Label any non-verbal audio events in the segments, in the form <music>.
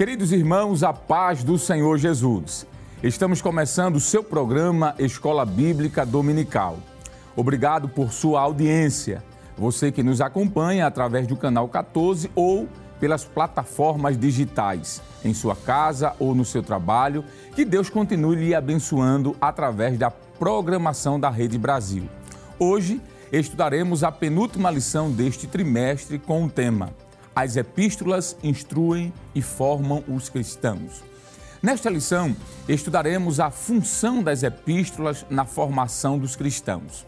Queridos irmãos, a paz do Senhor Jesus. Estamos começando o seu programa Escola Bíblica Dominical. Obrigado por sua audiência. Você que nos acompanha através do canal 14 ou pelas plataformas digitais, em sua casa ou no seu trabalho, que Deus continue lhe abençoando através da programação da Rede Brasil. Hoje estudaremos a penúltima lição deste trimestre com o tema as epístolas instruem e formam os cristãos. Nesta lição, estudaremos a função das epístolas na formação dos cristãos.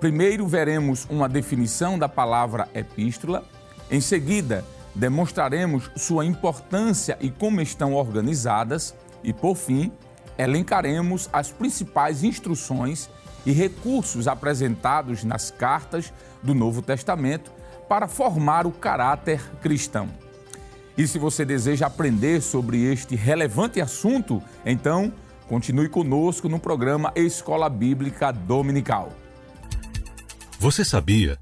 Primeiro, veremos uma definição da palavra epístola. Em seguida, demonstraremos sua importância e como estão organizadas. E, por fim, elencaremos as principais instruções e recursos apresentados nas cartas do Novo Testamento para formar o caráter cristão. E se você deseja aprender sobre este relevante assunto, então continue conosco no programa Escola Bíblica Dominical. Você sabia?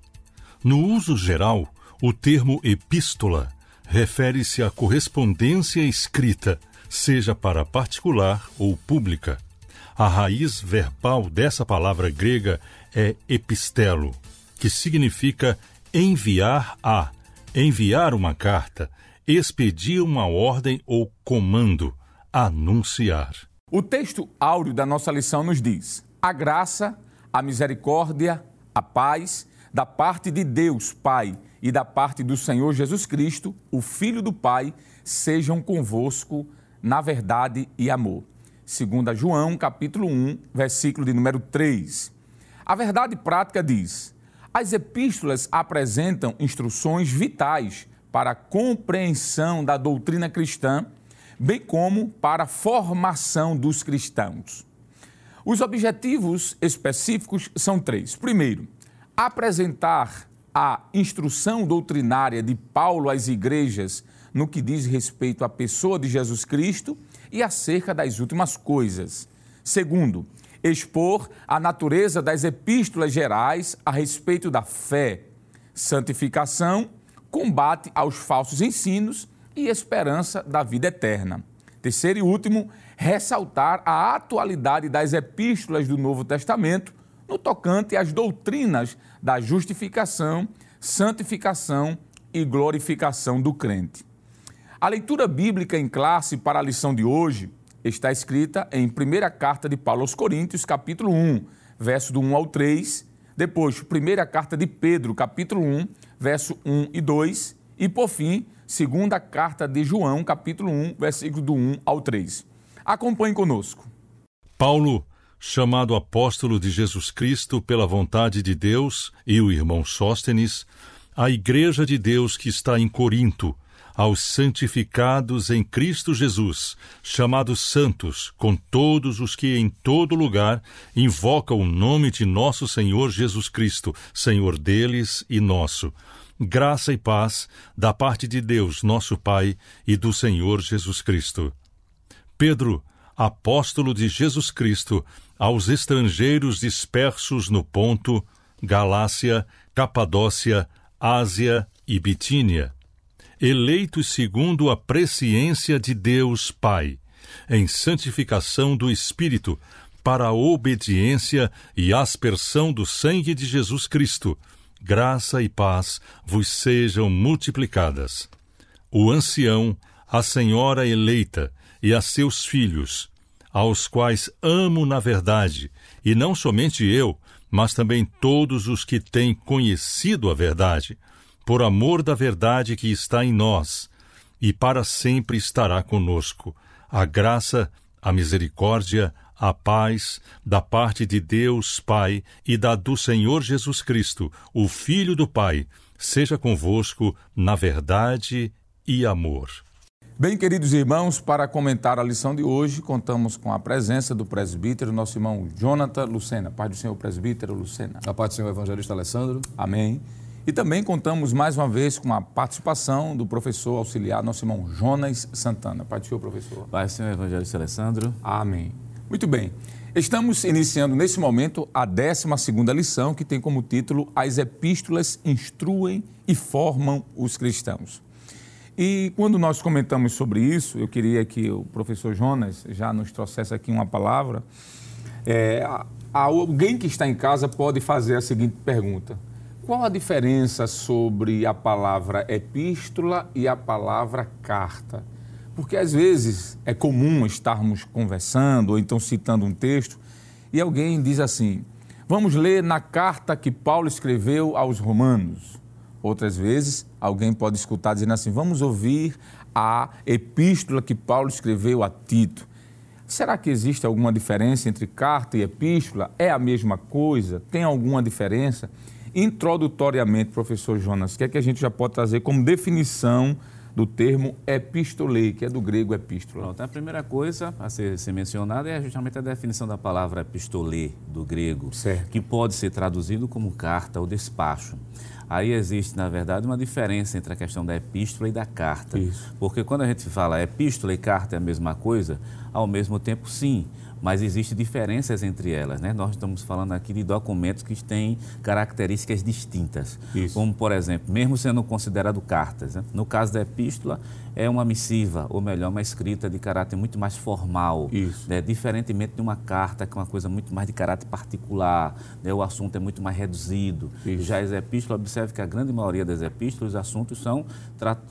No uso geral, o termo epístola refere-se à correspondência escrita, seja para particular ou pública. A raiz verbal dessa palavra grega é epistelo, que significa enviar a, enviar uma carta, expedir uma ordem ou comando, anunciar. O texto áureo da nossa lição nos diz: a graça, a misericórdia, a paz da parte de Deus Pai e da parte do Senhor Jesus Cristo, o Filho do Pai, sejam convosco na verdade e amor. Segundo João, capítulo 1, versículo de número 3. A verdade prática diz: as epístolas apresentam instruções vitais para a compreensão da doutrina cristã, bem como para a formação dos cristãos. Os objetivos específicos são três. Primeiro, apresentar a instrução doutrinária de Paulo às igrejas no que diz respeito à pessoa de Jesus Cristo e acerca das últimas coisas. Segundo, expor a natureza das epístolas gerais a respeito da fé, santificação, combate aos falsos ensinos e esperança da vida eterna. Terceiro e último, ressaltar a atualidade das epístolas do Novo Testamento no tocante às doutrinas da justificação, santificação e glorificação do crente. A leitura bíblica em classe para a lição de hoje está escrita em primeira carta de Paulo aos Coríntios, capítulo 1, verso do 1 ao 3, depois primeira carta de Pedro, capítulo 1, verso 1 e 2, e por fim, segunda carta de João, capítulo 1, versículo do 1 ao 3. Acompanhe conosco. Paulo, chamado apóstolo de Jesus Cristo pela vontade de Deus, e o irmão Sóstenes, a igreja de Deus que está em Corinto, aos santificados em Cristo Jesus, chamados santos, com todos os que em todo lugar invocam o nome de nosso Senhor Jesus Cristo, Senhor deles e nosso. Graça e paz da parte de Deus, nosso Pai, e do Senhor Jesus Cristo. Pedro, apóstolo de Jesus Cristo, aos estrangeiros dispersos no Ponto, Galácia, Capadócia, Ásia e Bitínia eleitos segundo a presciência de Deus Pai, em santificação do Espírito, para a obediência e aspersão do sangue de Jesus Cristo, graça e paz vos sejam multiplicadas. O ancião, a senhora eleita e a seus filhos, aos quais amo na verdade, e não somente eu, mas também todos os que têm conhecido a verdade, por amor da verdade que está em nós, e para sempre estará conosco. A graça, a misericórdia, a paz da parte de Deus Pai e da do Senhor Jesus Cristo, o Filho do Pai, seja convosco na verdade e amor. Bem, queridos irmãos, para comentar a lição de hoje, contamos com a presença do presbítero, nosso irmão Jonathan Lucena. Pai do Senhor, presbítero Lucena. A paz do Senhor, evangelista Alessandro. Amém. E também contamos mais uma vez com a participação do professor auxiliar, nosso irmão Jonas Santana. Senhor, professor. Pai Senhor, evangelista Alessandro. Amém. Muito bem. Estamos iniciando nesse momento a 12 lição, que tem como título As Epístolas Instruem e Formam os Cristãos. E quando nós comentamos sobre isso, eu queria que o professor Jonas já nos trouxesse aqui uma palavra. É, alguém que está em casa pode fazer a seguinte pergunta: qual a diferença sobre a palavra epístola e a palavra carta? Porque às vezes é comum estarmos conversando ou então citando um texto e alguém diz assim: vamos ler na carta que Paulo escreveu aos Romanos. Outras vezes, alguém pode escutar dizendo assim: vamos ouvir a epístola que Paulo escreveu a Tito. Será que existe alguma diferença entre carta e epístola? É a mesma coisa? Tem alguma diferença? Introdutoriamente, professor Jonas, o que é que a gente já pode trazer como definição do termo epistolei, que é do grego epístola? Pronto, a primeira coisa a ser, ser mencionada é justamente a definição da palavra epistolê, do grego, certo. que pode ser traduzido como carta ou despacho. Aí existe, na verdade, uma diferença entre a questão da epístola e da carta. Isso. Porque quando a gente fala epístola e carta é a mesma coisa, ao mesmo tempo, sim mas existem diferenças entre elas. Né? Nós estamos falando aqui de documentos que têm características distintas, Isso. como, por exemplo, mesmo sendo considerado cartas. Né? No caso da epístola, é uma missiva, ou melhor, uma escrita de caráter muito mais formal, né? diferentemente de uma carta, que é uma coisa muito mais de caráter particular, né? o assunto é muito mais reduzido. Isso. Já as epístolas, observe que a grande maioria das epístolas, os assuntos são,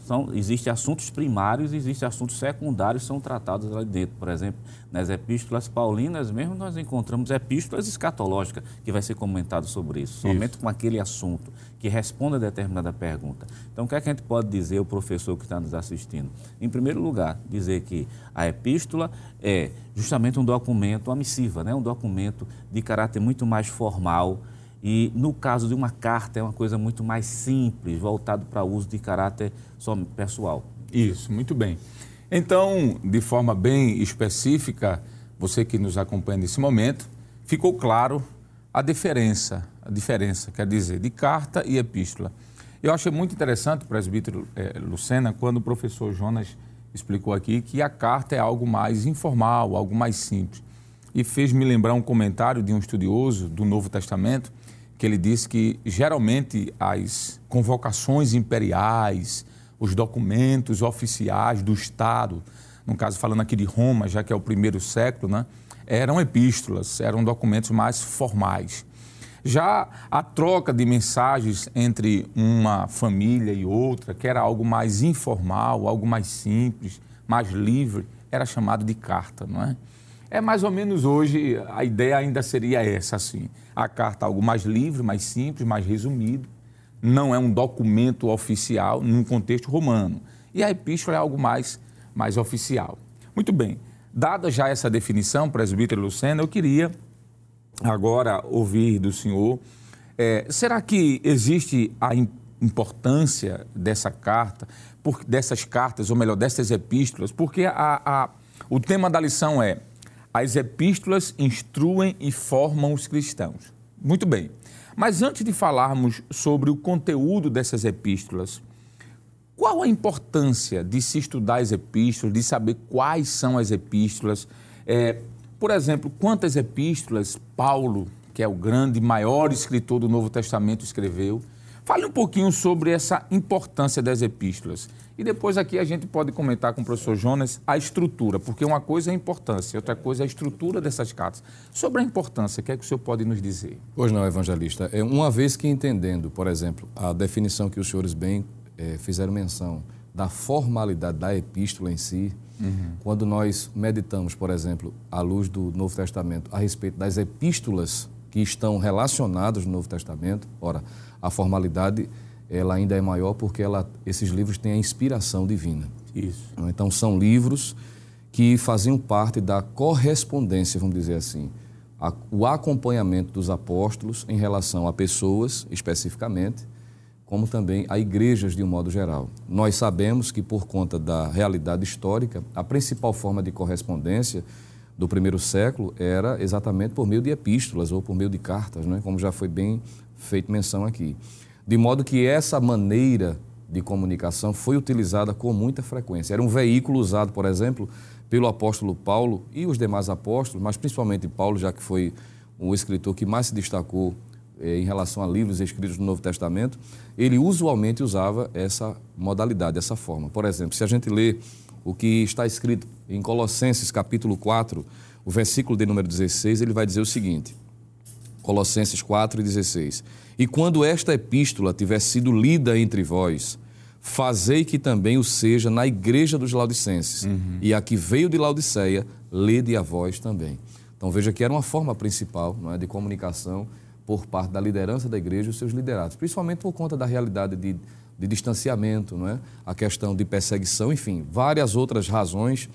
são existem assuntos primários e existem assuntos secundários são tratados lá dentro. Por exemplo, nas epístolas paulinas mesmo, nós encontramos epístolas escatológicas, que vai ser comentado sobre isso, somente isso. com aquele assunto, que responde a determinada pergunta. Então, o que, é que a gente pode dizer, o professor que está nos assistindo? Em primeiro lugar, dizer que a epístola é justamente um documento, uma missiva, né? um documento de caráter muito mais formal, e no caso de uma carta, é uma coisa muito mais simples, voltado para uso de caráter só pessoal. Isso, muito bem. Então, de forma bem específica, você que nos acompanha nesse momento, ficou claro a diferença, a diferença, quer dizer, de carta e epístola. Eu achei muito interessante, presbítero é, Lucena, quando o professor Jonas explicou aqui que a carta é algo mais informal, algo mais simples. E fez me lembrar um comentário de um estudioso do Novo Testamento, que ele disse que geralmente as convocações imperiais, os documentos oficiais do Estado, no caso falando aqui de Roma, já que é o primeiro século, né, eram epístolas, eram documentos mais formais. Já a troca de mensagens entre uma família e outra, que era algo mais informal, algo mais simples, mais livre, era chamado de carta, não é? É mais ou menos hoje, a ideia ainda seria essa, assim. A carta algo mais livre, mais simples, mais resumido, não é um documento oficial num contexto romano. E a epístola é algo mais, mais oficial. Muito bem, dada já essa definição, presbítero Lucena, eu queria agora ouvir do senhor, é, será que existe a importância dessa carta, por, dessas cartas, ou melhor, dessas epístolas? Porque a, a, o tema da lição é as epístolas instruem e formam os cristãos. Muito bem. Mas antes de falarmos sobre o conteúdo dessas epístolas, qual a importância de se estudar as epístolas, de saber quais são as epístolas? É, por exemplo, quantas epístolas Paulo, que é o grande, maior escritor do Novo Testamento, escreveu? Fale um pouquinho sobre essa importância das epístolas. E depois aqui a gente pode comentar com o professor Jonas a estrutura, porque uma coisa é a importância, outra coisa é a estrutura dessas cartas. Sobre a importância, o que é que o senhor pode nos dizer? Pois não, evangelista. É, uma vez que entendendo, por exemplo, a definição que os senhores bem é, fizeram menção da formalidade da epístola em si, uhum. quando nós meditamos, por exemplo, à luz do Novo Testamento, a respeito das epístolas que estão relacionadas no Novo Testamento, ora, a formalidade ela ainda é maior porque ela, esses livros têm a inspiração divina. Isso. Então, são livros que faziam parte da correspondência, vamos dizer assim, a, o acompanhamento dos apóstolos em relação a pessoas, especificamente, como também a igrejas de um modo geral. Nós sabemos que, por conta da realidade histórica, a principal forma de correspondência do primeiro século era exatamente por meio de epístolas ou por meio de cartas, né? como já foi bem feito menção aqui. De modo que essa maneira de comunicação foi utilizada com muita frequência. Era um veículo usado, por exemplo, pelo apóstolo Paulo e os demais apóstolos, mas principalmente Paulo, já que foi o escritor que mais se destacou em relação a livros escritos no Novo Testamento, ele usualmente usava essa modalidade, essa forma. Por exemplo, se a gente lê o que está escrito em Colossenses capítulo 4, o versículo de número 16, ele vai dizer o seguinte: Colossenses 4 e 16. E quando esta epístola tiver sido lida entre vós, fazei que também o seja na igreja dos Laodicenses. Uhum. E a que veio de Laodiceia, lede a vós também. Então veja que era uma forma principal não é, de comunicação por parte da liderança da igreja e os seus liderados, principalmente por conta da realidade de, de distanciamento, não é? a questão de perseguição, enfim, várias outras razões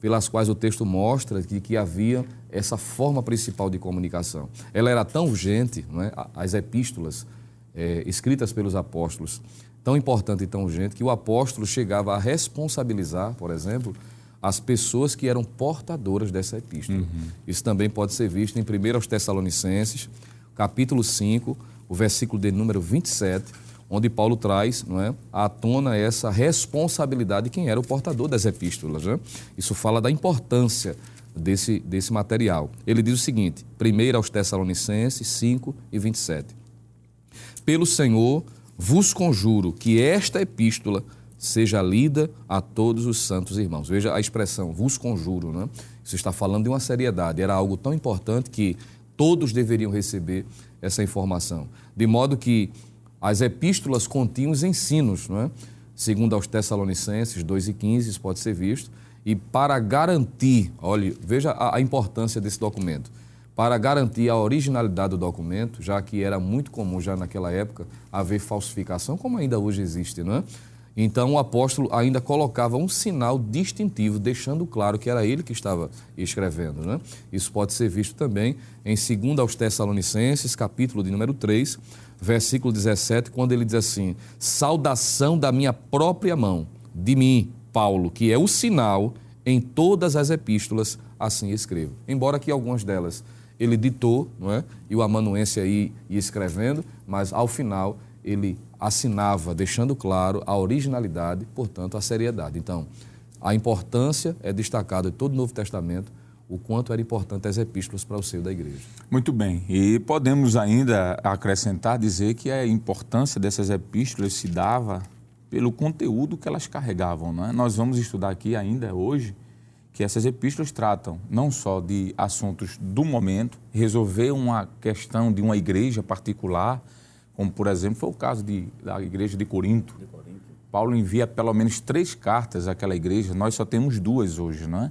pelas quais o texto mostra que, que havia essa forma principal de comunicação. Ela era tão urgente, não é? as epístolas é, escritas pelos apóstolos, tão importante e tão urgente, que o apóstolo chegava a responsabilizar, por exemplo, as pessoas que eram portadoras dessa epístola. Uhum. Isso também pode ser visto em 1 aos Tessalonicenses, capítulo 5, o versículo de número 27, onde Paulo traz não é, à tona essa responsabilidade de quem era o portador das epístolas. Né? Isso fala da importância desse, desse material. Ele diz o seguinte, 1 aos Tessalonicenses 5 e 27. Pelo Senhor vos conjuro que esta epístola seja lida a todos os santos irmãos. Veja a expressão, vos conjuro, né? Isso está falando de uma seriedade. Era algo tão importante que todos deveriam receber essa informação. De modo que as epístolas continham os ensinos, não é? segundo aos Tessalonicenses 2 e 15, isso pode ser visto. E para garantir, olhe, veja a, a importância desse documento. Para garantir a originalidade do documento, já que era muito comum já naquela época haver falsificação, como ainda hoje existe, não é? Então o apóstolo ainda colocava um sinal distintivo, deixando claro que era ele que estava escrevendo. Né? Isso pode ser visto também em 2 aos Tessalonicenses, capítulo de número 3, versículo 17, quando ele diz assim: Saudação da minha própria mão, de mim, Paulo, que é o sinal em todas as epístolas, assim escrevo. Embora que algumas delas ele ditou, não é? e o amanuense aí ia escrevendo, mas ao final ele assinava, deixando claro a originalidade, portanto, a seriedade. Então, a importância é destacada em todo o Novo Testamento o quanto era importante as epístolas para o seio da igreja. Muito bem. E podemos ainda acrescentar, dizer que a importância dessas epístolas se dava pelo conteúdo que elas carregavam. Não é? Nós vamos estudar aqui ainda hoje que essas epístolas tratam não só de assuntos do momento, resolver uma questão de uma igreja particular, como por exemplo foi o caso de, da igreja de Corinto. de Corinto. Paulo envia pelo menos três cartas àquela igreja, nós só temos duas hoje, não é?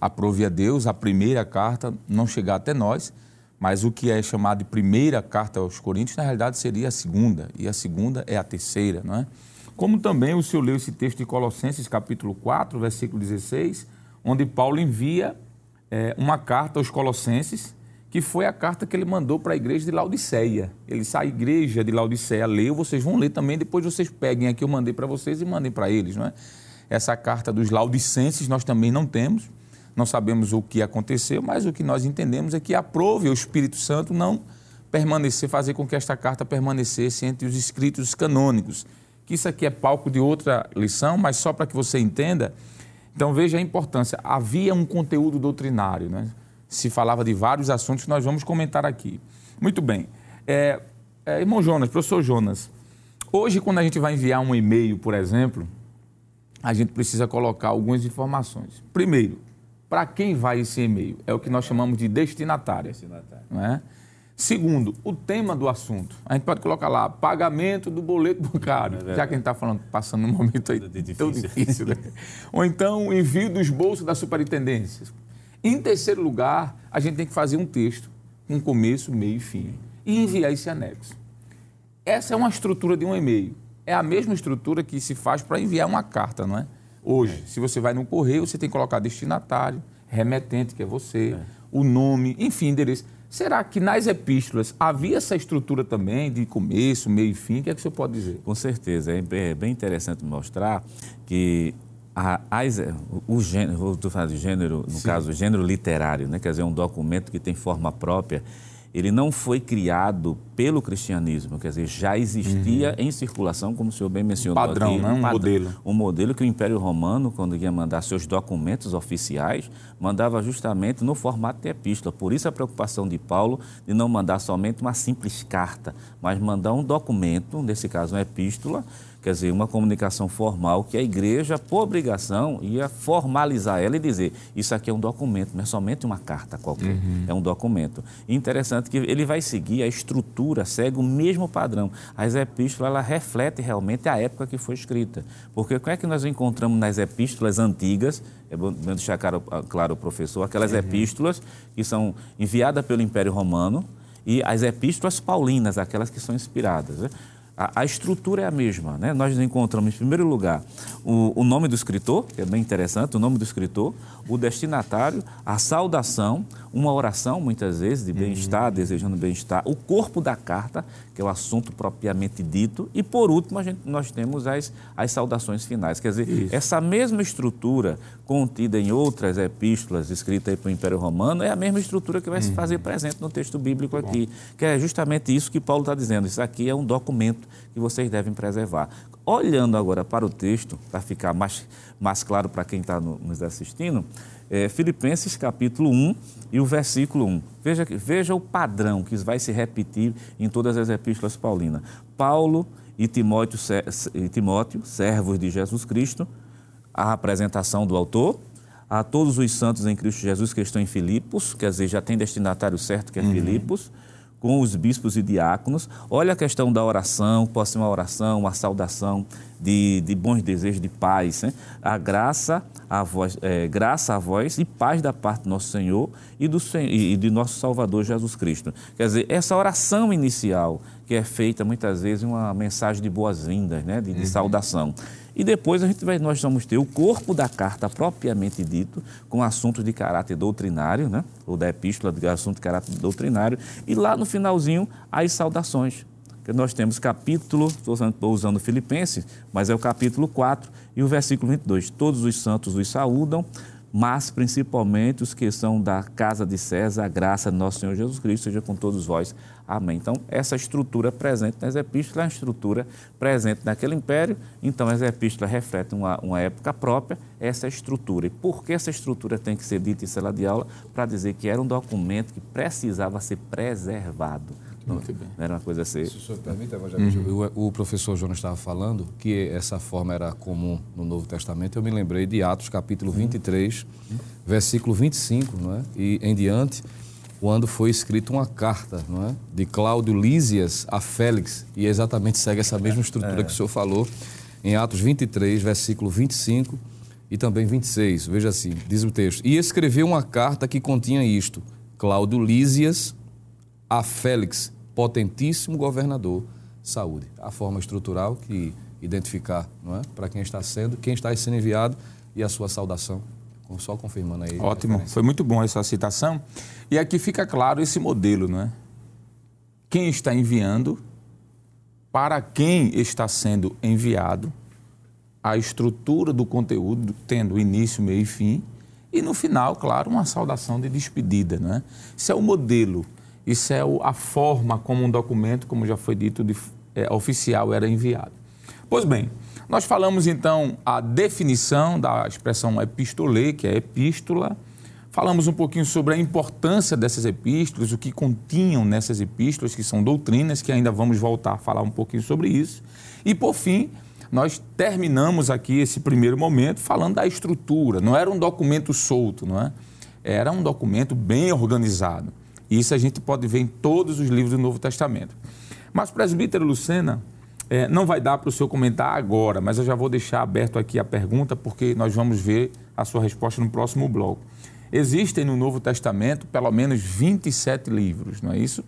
Aprove a Deus a primeira carta não chegar até nós, mas o que é chamado de primeira carta aos Coríntios, na realidade seria a segunda, e a segunda é a terceira, não é? Como também o senhor leu esse texto de Colossenses, capítulo 4, versículo 16, onde Paulo envia é, uma carta aos Colossenses, que foi a carta que ele mandou para a igreja de Laodiceia. Ele sai, a igreja de Laodiceia leu, vocês vão ler também, depois vocês peguem aqui, eu mandei para vocês e mandem para eles, não é? Essa carta dos Laodicenses nós também não temos, não sabemos o que aconteceu, mas o que nós entendemos é que aprove o Espírito Santo não permanecer, fazer com que esta carta permanecesse entre os escritos canônicos. Que isso aqui é palco de outra lição, mas só para que você entenda. Então veja a importância. Havia um conteúdo doutrinário, né? Se falava de vários assuntos que nós vamos comentar aqui. Muito bem. É, é, irmão Jonas, professor Jonas, hoje quando a gente vai enviar um e-mail, por exemplo, a gente precisa colocar algumas informações. Primeiro, para quem vai esse e-mail? É o que nós chamamos de destinatário. destinatário. Não é? Segundo, o tema do assunto. A gente pode colocar lá, pagamento do boleto bancário, é já que a gente está falando, passando um momento aí difícil. tão difícil. Né? Ou então, envio dos bolsos da superintendência. Em terceiro lugar, a gente tem que fazer um texto com um começo, meio e fim e enviar esse anexo. Essa é uma estrutura de um e-mail. É a mesma estrutura que se faz para enviar uma carta, não é? Hoje, é. se você vai no correio, você tem que colocar destinatário, remetente, que é você, é. o nome, enfim, endereço. Será que nas epístolas havia essa estrutura também de começo, meio e fim? O que é que você pode dizer? Com certeza. É bem interessante mostrar que a, as, o gênero, estou falando de gênero, no Sim. caso, o gênero literário, né? quer dizer, um documento que tem forma própria, ele não foi criado pelo cristianismo, quer dizer, já existia uhum. em circulação, como o senhor bem mencionou padrão, aqui. Né? Um padrão, modelo. Um modelo que o Império Romano, quando ia mandar seus documentos oficiais, mandava justamente no formato de epístola. Por isso a preocupação de Paulo de não mandar somente uma simples carta, mas mandar um documento, nesse caso uma epístola, quer dizer, uma comunicação formal que a igreja, por obrigação, ia formalizar ela e dizer: isso aqui é um documento, não é somente uma carta qualquer, uhum. é um documento. E interessante que ele vai seguir a estrutura, segue o mesmo padrão. As epístolas, ela reflete realmente a época que foi escrita. Porque o que é que nós encontramos nas epístolas antigas? É bom deixar claro, claro professor, aquelas uhum. epístolas que são enviadas pelo Império Romano e as epístolas paulinas, aquelas que são inspiradas. Né? A, a, estrutura é a mesma. Né? Nós encontramos, em primeiro lugar, o, o, nome do escritor, que é bem interessante, o nome do escritor, o destinatário, a saudação, uma oração, muitas vezes, de bem-estar, uhum. desejando bem-estar, o corpo da carta, que é o assunto propriamente dito, e, por último, gente, nós temos as, as saudações finais. Quer dizer, Isso. essa mesma estrutura contida em outras epístolas escritas para o Império Romano é a mesma estrutura que vai uhum. se fazer presente no texto bíblico aqui, que é justamente isso que Paulo está dizendo. Isso aqui é um documento que vocês devem preservar. Olhando agora para o texto, para ficar mais, mais claro para quem está nos assistindo, é, Filipenses capítulo 1 e o versículo 1. Veja, veja o padrão que vai se repetir em todas as epístolas paulinas. Paulo e Timóteo, e Timóteo, servos de Jesus Cristo, a apresentação do autor, a todos os santos em Cristo Jesus que estão em Filipos, quer dizer, já tem destinatário certo que é uhum. Filipos, com os bispos e diáconos. Olha a questão da oração, pode ser uma oração, uma saudação de, de bons desejos de paz. Né? A graça, a voz, é, graça a vós e paz da parte do nosso Senhor e, do, e de nosso Salvador Jesus Cristo. Quer dizer, essa oração inicial, que é feita muitas vezes uma mensagem de boas-vindas, né? de, de uhum. saudação. E depois a gente vai, nós vamos ter o corpo da carta propriamente dito, com assuntos de caráter doutrinário, né? ou da epístola de assunto de caráter doutrinário, e lá no finalzinho as saudações. Que nós temos capítulo, estou usando Filipenses, mas é o capítulo 4 e o versículo 22. Todos os santos os saúdam, mas principalmente os que são da casa de César, a graça de nosso Senhor Jesus Cristo seja com todos vós. Amém. Então, essa estrutura presente nas epístolas é uma estrutura presente naquele império, então as epístolas refletem uma, uma época própria, essa estrutura. E por que essa estrutura tem que ser dita em sala de aula? Para dizer que era um documento que precisava ser preservado. Muito bem. Não era uma coisa assim. Se o senhor permite, uhum. o, o professor Jonas estava falando que essa forma era comum no Novo Testamento. Eu me lembrei de Atos, capítulo 23, uhum. versículo 25, não é? e em diante, quando foi escrita uma carta não é? de Cláudio Lísias a Félix, e exatamente segue essa mesma estrutura <laughs> é. que o senhor falou, em Atos 23, versículo 25 e também 26. Veja assim, diz o texto. E escreveu uma carta que continha isto: Cláudio Lísias a Félix, potentíssimo governador, saúde. A forma estrutural que identificar, não é? Para quem está sendo, quem está sendo enviado e a sua saudação. Só confirmando aí. Ótimo, foi muito bom essa citação. E aqui fica claro esse modelo, não é? Quem está enviando, para quem está sendo enviado, a estrutura do conteúdo tendo início, meio e fim, e no final, claro, uma saudação de despedida, não é? Isso é o modelo isso é a forma como um documento, como já foi dito, de, é, oficial era enviado. Pois bem, nós falamos então a definição da expressão epistolê, que é epístola. Falamos um pouquinho sobre a importância dessas epístolas, o que continham nessas epístolas, que são doutrinas, que ainda vamos voltar a falar um pouquinho sobre isso. E por fim, nós terminamos aqui esse primeiro momento falando da estrutura. Não era um documento solto, não é? Era um documento bem organizado. Isso a gente pode ver em todos os livros do Novo Testamento. Mas, presbítero Lucena, é, não vai dar para o senhor comentar agora, mas eu já vou deixar aberto aqui a pergunta, porque nós vamos ver a sua resposta no próximo bloco. Existem no Novo Testamento pelo menos 27 livros, não é isso?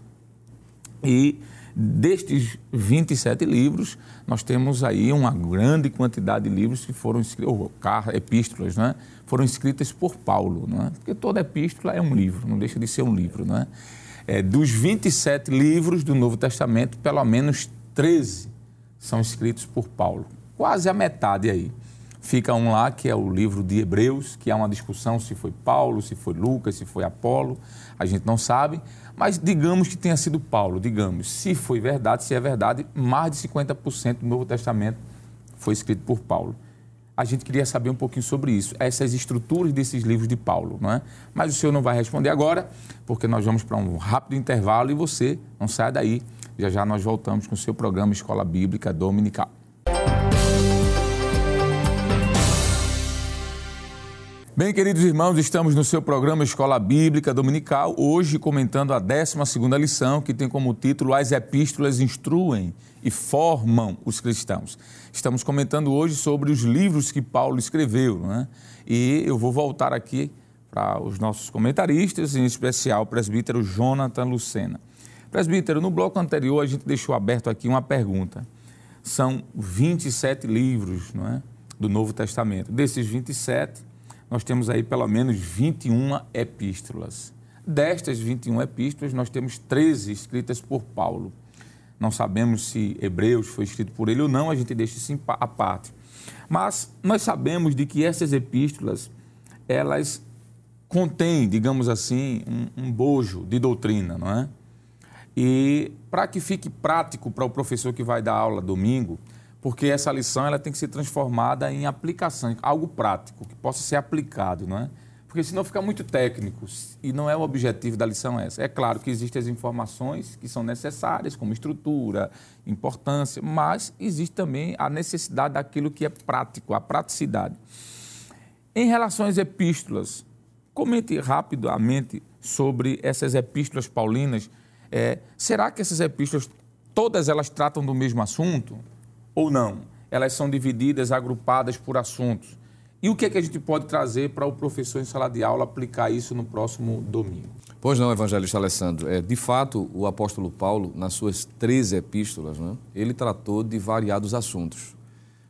E destes 27 livros, nós temos aí uma grande quantidade de livros que foram escritos, ou epístolas, né? foram escritas por Paulo, não é? porque toda epístola é um livro, não deixa de ser um livro. Não é? É, dos 27 livros do Novo Testamento, pelo menos 13 são escritos por Paulo, quase a metade aí. Fica um lá que é o livro de Hebreus, que há uma discussão se foi Paulo, se foi Lucas, se foi Apolo, a gente não sabe, mas digamos que tenha sido Paulo, digamos. Se foi verdade, se é verdade, mais de 50% do Novo Testamento foi escrito por Paulo. A gente queria saber um pouquinho sobre isso, essas estruturas desses livros de Paulo, não é? Mas o senhor não vai responder agora, porque nós vamos para um rápido intervalo e você não sai daí. Já já nós voltamos com o seu programa Escola Bíblica Dominical. Bem, queridos irmãos, estamos no seu programa Escola Bíblica Dominical, hoje comentando a 12 lição, que tem como título As Epístolas Instruem e Formam os Cristãos. Estamos comentando hoje sobre os livros que Paulo escreveu, né? e eu vou voltar aqui para os nossos comentaristas, em especial o presbítero Jonathan Lucena. Presbítero, no bloco anterior a gente deixou aberto aqui uma pergunta. São 27 livros não é? do Novo Testamento. Desses 27, nós temos aí pelo menos 21 epístolas. Destas 21 epístolas, nós temos 13 escritas por Paulo. Não sabemos se Hebreus foi escrito por ele ou não, a gente deixa isso à parte. Mas nós sabemos de que essas epístolas, elas contêm, digamos assim, um, um bojo de doutrina, não é? E para que fique prático para o professor que vai dar aula domingo, porque essa lição ela tem que ser transformada em aplicação, algo prático, que possa ser aplicado, não é? Porque senão fica muito técnico e não é o objetivo da lição essa. É claro que existem as informações que são necessárias, como estrutura, importância, mas existe também a necessidade daquilo que é prático, a praticidade. Em relação às epístolas, comente rapidamente sobre essas epístolas paulinas. É, será que essas epístolas, todas elas tratam do mesmo assunto? Ou não? Elas são divididas, agrupadas por assuntos. E o que, é que a gente pode trazer para o professor em sala de aula aplicar isso no próximo domingo? Pois não, evangelista Alessandro. É, de fato, o apóstolo Paulo, nas suas 13 epístolas, né, ele tratou de variados assuntos.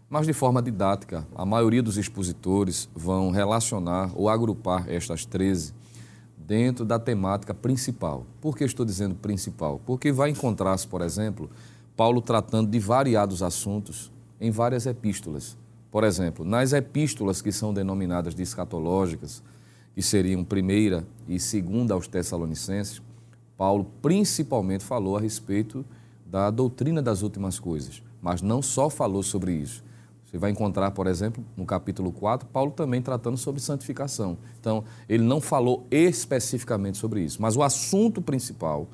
Mas de forma didática, a maioria dos expositores vão relacionar ou agrupar estas 13 dentro da temática principal. Por que estou dizendo principal? Porque vai encontrar-se, por exemplo, Paulo tratando de variados assuntos em várias epístolas. Por exemplo, nas epístolas que são denominadas de escatológicas, que seriam primeira e segunda aos Tessalonicenses, Paulo principalmente falou a respeito da doutrina das últimas coisas, mas não só falou sobre isso. Você vai encontrar, por exemplo, no capítulo 4, Paulo também tratando sobre santificação. Então, ele não falou especificamente sobre isso, mas o assunto principal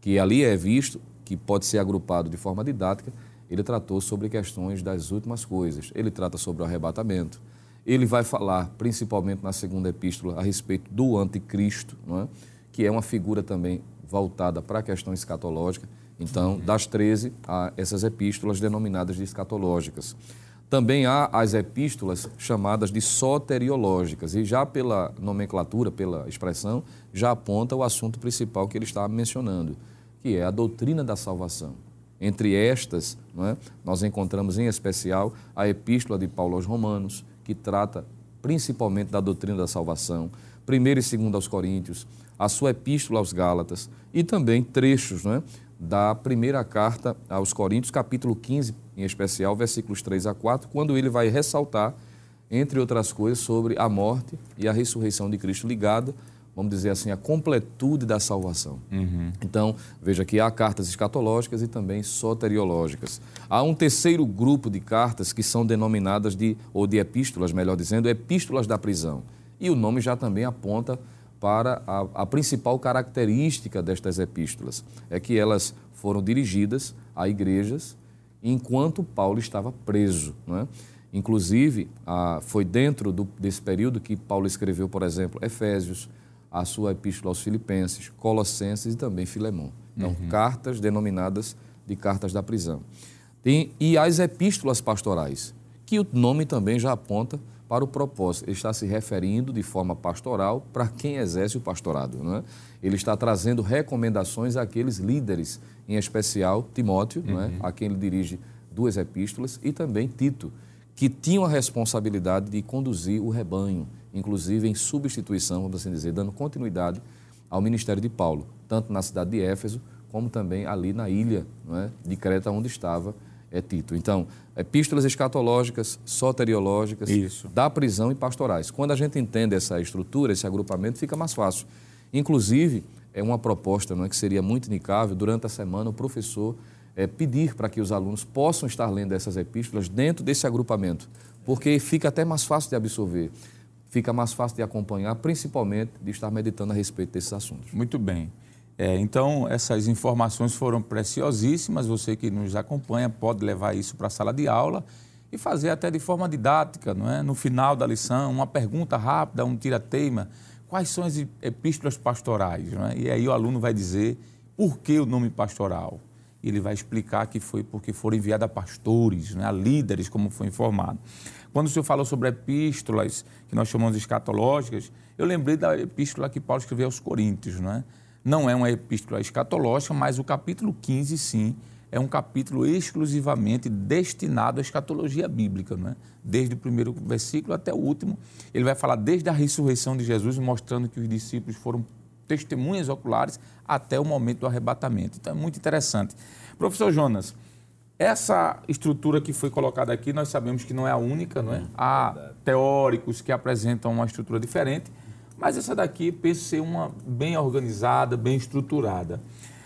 que ali é visto que pode ser agrupado de forma didática, ele tratou sobre questões das últimas coisas. Ele trata sobre o arrebatamento. Ele vai falar, principalmente na segunda epístola, a respeito do anticristo, é? que é uma figura também voltada para a questão escatológica. Então, das 13, há essas epístolas denominadas de escatológicas. Também há as epístolas chamadas de soteriológicas, e já pela nomenclatura, pela expressão, já aponta o assunto principal que ele está mencionando que é a doutrina da salvação. Entre estas, é, nós encontramos em especial a Epístola de Paulo aos Romanos, que trata principalmente da doutrina da salvação, 1 e 2 aos Coríntios, a sua Epístola aos Gálatas e também trechos é, da primeira carta aos Coríntios, capítulo 15, em especial, versículos 3 a 4, quando ele vai ressaltar, entre outras coisas, sobre a morte e a ressurreição de Cristo ligada vamos dizer assim, a completude da salvação. Uhum. Então, veja que há cartas escatológicas e também soteriológicas. Há um terceiro grupo de cartas que são denominadas de, ou de epístolas, melhor dizendo, epístolas da prisão. E o nome já também aponta para a, a principal característica destas epístolas, é que elas foram dirigidas a igrejas enquanto Paulo estava preso. Não é? Inclusive, a, foi dentro do, desse período que Paulo escreveu, por exemplo, Efésios, a sua epístola aos Filipenses, Colossenses e também Filemão. Então, uhum. cartas denominadas de cartas da prisão. Tem, e as epístolas pastorais, que o nome também já aponta para o propósito. Ele está se referindo de forma pastoral para quem exerce o pastorado. Não é? Ele está trazendo recomendações àqueles líderes, em especial Timóteo, uhum. é? Uhum. a quem ele dirige duas epístolas, e também Tito, que tinham a responsabilidade de conduzir o rebanho, inclusive em substituição, vamos assim dizer, dando continuidade ao ministério de Paulo, tanto na cidade de Éfeso, como também ali na ilha é, de Creta, onde estava é Tito. Então, epístolas escatológicas, soteriológicas, Isso. da prisão e pastorais. Quando a gente entende essa estrutura, esse agrupamento, fica mais fácil. Inclusive, é uma proposta não é, que seria muito indicável, durante a semana, o professor é, pedir para que os alunos possam estar lendo essas epístolas dentro desse agrupamento, porque fica até mais fácil de absorver, fica mais fácil de acompanhar, principalmente de estar meditando a respeito desses assuntos. Muito bem. É, então, essas informações foram preciosíssimas. Você que nos acompanha pode levar isso para a sala de aula e fazer até de forma didática, não é? No final da lição, uma pergunta rápida, um tira-teima. Quais são as epístolas pastorais? Não é? E aí o aluno vai dizer por que o nome pastoral. Ele vai explicar que foi porque foram enviados a pastores, né? a líderes, como foi informado. Quando o senhor falou sobre epístolas, que nós chamamos de escatológicas, eu lembrei da epístola que Paulo escreveu aos Coríntios, não é? Não é uma epístola escatológica, mas o capítulo 15, sim, é um capítulo exclusivamente destinado à escatologia bíblica, não é? Desde o primeiro versículo até o último, ele vai falar desde a ressurreição de Jesus, mostrando que os discípulos foram testemunhas oculares até o momento do arrebatamento. Então é muito interessante. Professor Jonas, essa estrutura que foi colocada aqui, nós sabemos que não é a única, não é? Há teóricos que apresentam uma estrutura diferente, mas essa daqui penso ser uma bem organizada, bem estruturada.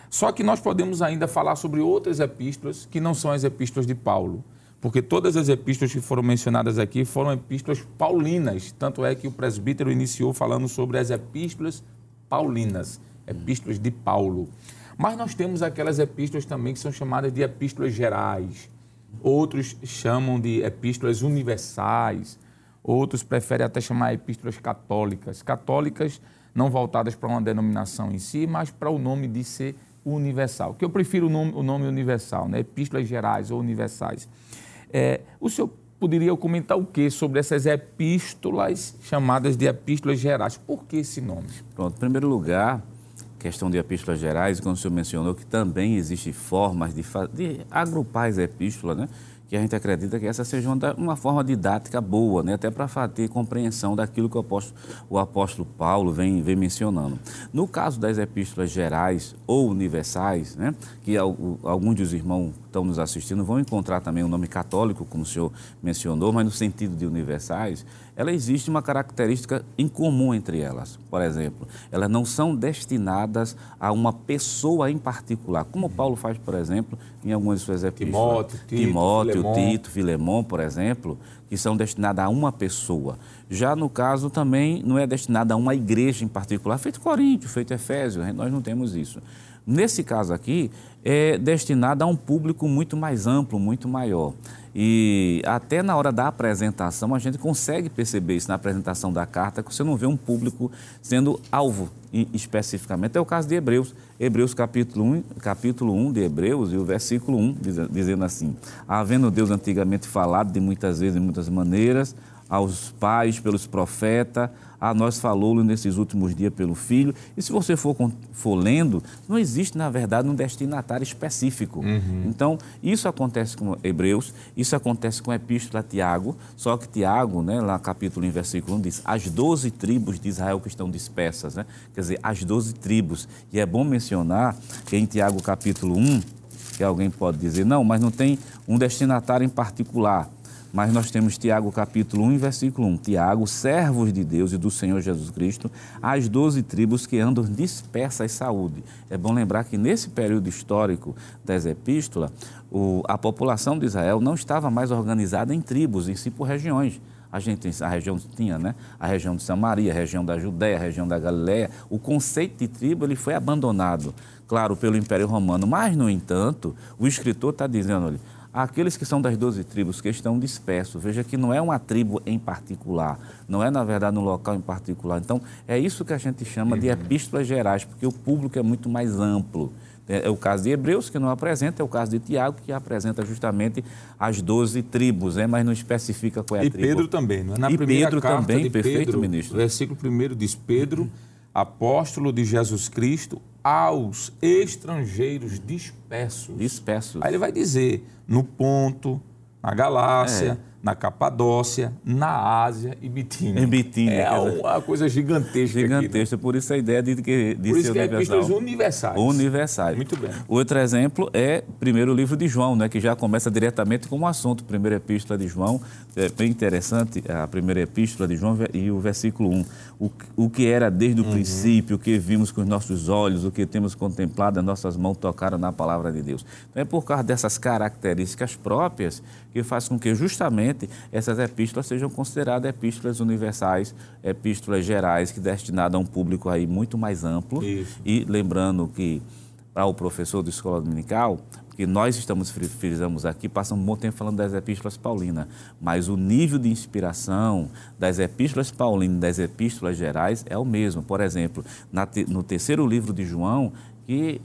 Só que nós podemos ainda falar sobre outras epístolas que não são as epístolas de Paulo, porque todas as epístolas que foram mencionadas aqui foram epístolas paulinas, tanto é que o presbítero iniciou falando sobre as epístolas paulinas, epístolas de Paulo. Mas nós temos aquelas epístolas também que são chamadas de epístolas gerais. Outros chamam de epístolas universais. Outros preferem até chamar epístolas católicas. Católicas não voltadas para uma denominação em si, mas para o nome de ser universal. Que eu prefiro o nome, o nome universal, né? epístolas gerais ou universais. É, o senhor poderia comentar o que sobre essas epístolas chamadas de epístolas gerais? Por que esse nome? Pronto, em primeiro lugar, questão de epístolas gerais, como o senhor mencionou, que também existem formas de, de agrupar as epístolas, né? Que a gente acredita que essa seja uma, uma forma didática boa, né? até para ter compreensão daquilo que o apóstolo, o apóstolo Paulo vem, vem mencionando. No caso das epístolas gerais ou universais, né? que alguns dos irmãos estão nos assistindo vão encontrar também o nome católico, como o senhor mencionou, mas no sentido de universais, ela existe uma característica em comum entre elas. Por exemplo, elas não são destinadas a uma pessoa em particular, como Paulo faz, por exemplo, em algumas de suas epístolas. Timóteo, Tito, Timóteo, Filemon. Tito, Filemon, por exemplo, que são destinadas a uma pessoa. Já no caso também não é destinada a uma igreja em particular, feito Coríntio, feito Efésio, nós não temos isso. Nesse caso aqui, é destinada a um público muito mais amplo, muito maior. E até na hora da apresentação, a gente consegue perceber isso na apresentação da carta, que você não vê um público sendo alvo especificamente. É o caso de Hebreus. Hebreus capítulo 1, capítulo 1 de Hebreus e o versículo 1, dizendo assim, havendo Deus antigamente falado de muitas vezes, de muitas maneiras, aos pais pelos profetas, a nós falou nesses últimos dias pelo Filho. E se você for, for lendo, não existe, na verdade, um destinatário específico. Uhum. Então, isso acontece com Hebreus, isso acontece com a Epístola a Tiago, só que Tiago, né, lá capítulo em versículo 1, diz as doze tribos de Israel que estão dispersas, né? quer dizer, as doze tribos. E é bom mencionar que em Tiago capítulo 1, que alguém pode dizer, não, mas não tem um destinatário em particular. Mas nós temos Tiago capítulo 1, versículo 1. Tiago, servos de Deus e do Senhor Jesus Cristo, as doze tribos que andam dispersas saúde. É bom lembrar que nesse período histórico das epístolas, o, a população de Israel não estava mais organizada em tribos, em si por regiões. A gente a região tinha, né? A região de Samaria, a região da Judéia, a região da Galiléia. O conceito de tribo ele foi abandonado, claro, pelo Império Romano. Mas, no entanto, o escritor está dizendo ali, aqueles que são das doze tribos que estão dispersos. Veja que não é uma tribo em particular, não é, na verdade, um local em particular. Então, é isso que a gente chama de epístolas gerais, porque o público é muito mais amplo. É, é o caso de Hebreus, que não apresenta, é o caso de Tiago, que apresenta justamente as doze tribos, né? mas não especifica qual é a e tribo. E Pedro também, não é? Na e Pedro também, perfeito, Pedro, ministro. Versículo 1 diz: Pedro, apóstolo de Jesus Cristo, aos estrangeiros dispersos. Dispersos. Aí ele vai dizer no ponto, na Galácia, é. Na Capadócia, na Ásia e Bitínia. Em Bitínia. É uma coisa gigantesca. Gigantesca, aqui, né? por isso a ideia de que de por ser isso que é universal. epístolas universais. Universais. Muito bem. Outro exemplo é primeiro o livro de João, né, que já começa diretamente com o assunto. Primeira epístola de João, é bem interessante a primeira epístola de João e o versículo 1. O, o que era desde o Uhum. princípio, o que vimos com os nossos olhos, o que temos contemplado, as nossas mãos tocaram na palavra de Deus. Então é por causa dessas características próprias que faz com que justamente essas epístolas sejam consideradas epístolas universais, epístolas gerais, que destinadas a um público aí muito mais amplo. Isso. E lembrando que para o professor de escola dominical, que nós estamos fri- frisamos aqui, passamos um bom tempo falando das epístolas paulinas, mas o nível de inspiração das epístolas paulinas e das epístolas gerais é o mesmo. Por exemplo, na no terceiro livro de João, que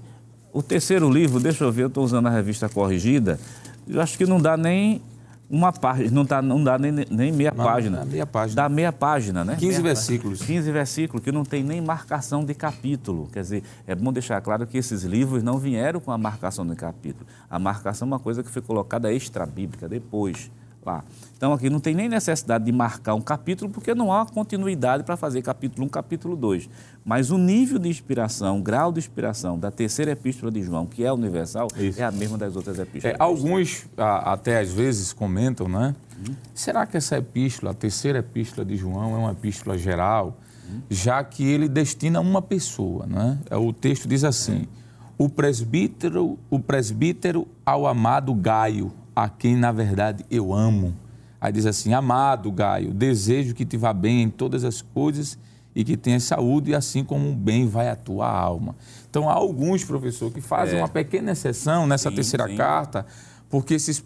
o terceiro livro, deixa eu ver, eu estou usando a revista corrigida, eu acho que não dá nem uma página, não, tá, não dá nem, nem meia Não, página. dá meia página. Dá meia página, né? 15 Meia versículos. 15 versículos que não tem nem marcação de capítulo. Quer dizer, é bom deixar claro que esses livros não vieram com a marcação de capítulo. A marcação é uma coisa que foi colocada extra-bíblica depois. Lá. Então aqui não tem nem necessidade de marcar um capítulo, porque não há continuidade para fazer capítulo 1, capítulo 2. Mas o nível de inspiração, o grau de inspiração da terceira epístola de João, que é universal, Isso. é a mesma das outras epístolas. É, alguns a- até às vezes comentam, né? Será que essa epístola, a terceira epístola de João, é uma epístola geral, já que ele destina uma pessoa, né? É, O texto diz assim: o presbítero, o presbítero ao amado Gaio, a quem na verdade eu amo. Aí diz assim: amado Gaio, desejo que te vá bem em todas as coisas e que tenha saúde, e assim como um bem vai a tua alma. Então, há alguns, professor, que fazem É. uma pequena exceção nessa Sim, terceira sim. carta, porque esses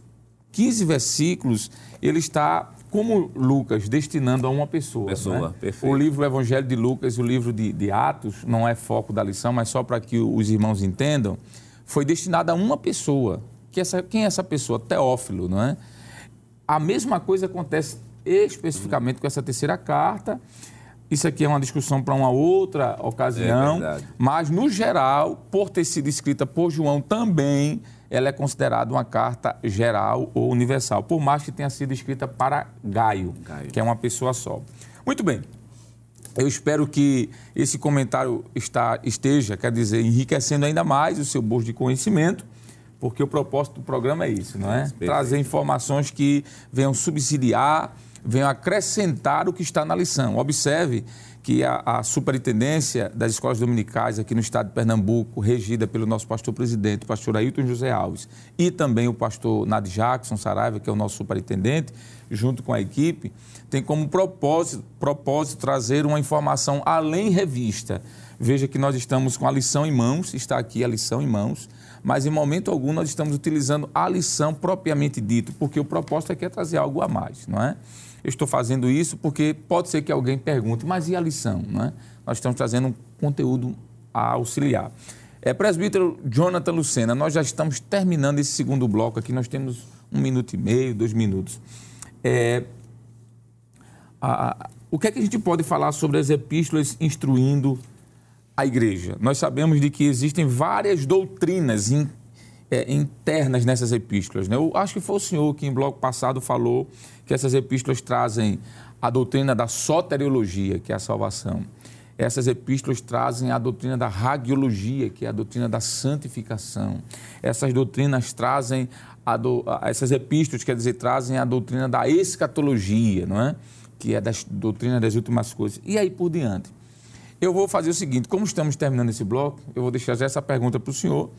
15 versículos, ele está, como Lucas, destinando a uma pessoa. Pessoa, né? perfeito. O livro Evangelho de Lucas e o livro de, de Atos, não é foco da lição, mas só para que os irmãos entendam, foi destinado a uma pessoa. Que essa, quem é essa pessoa? Teófilo, não é? A mesma coisa acontece especificamente com essa terceira carta. Isso aqui é uma discussão para uma outra ocasião, É mas no geral, por ter sido escrita por João também, ela é considerada uma carta geral ou universal, por mais que tenha sido escrita para Gaio, Gaio. que é uma pessoa só. Muito bem. Eu espero que esse comentário está, esteja, quer dizer, enriquecendo ainda mais o seu bolso de conhecimento, porque o propósito do programa é isso, não é? Trazer informações que venham subsidiar, venham acrescentar o que está na lição. Observe que a, a superintendência das escolas dominicais aqui no estado de Pernambuco, regida pelo nosso pastor-presidente, o pastor Ailton José Alves, e também o pastor Nad Jackson Saraiva, que é o nosso superintendente, junto com a equipe, tem como propósito, propósito trazer uma informação além revista. Veja que nós estamos com a lição em mãos, está aqui a lição em mãos, mas em momento algum nós estamos utilizando a lição propriamente dito, porque o propósito aqui é trazer algo a mais, não é? Eu estou fazendo isso porque pode ser que alguém pergunte, mas e a lição, não é? Nós estamos trazendo um conteúdo a auxiliar. É, presbítero Jonathan Lucena, nós já estamos terminando esse segundo bloco aqui, nós temos um minuto e meio, dois minutos. É, a- a- o que é que a gente pode falar sobre as epístolas instruindo a igreja? Nós sabemos de que existem várias doutrinas in- é, internas nessas epístolas. Né? Eu acho que foi o senhor que em bloco passado falou que essas epístolas trazem a doutrina da soteriologia, que é a salvação. Essas epístolas trazem a doutrina da ragiologia, que é a doutrina da santificação. Essas doutrinas trazem, a do- a- essas epístolas, quer dizer, trazem a doutrina da escatologia, não é? que é da doutrina das últimas coisas. E aí por diante. Eu vou fazer o seguinte: como estamos terminando esse bloco, eu vou deixar já essa pergunta para o senhor.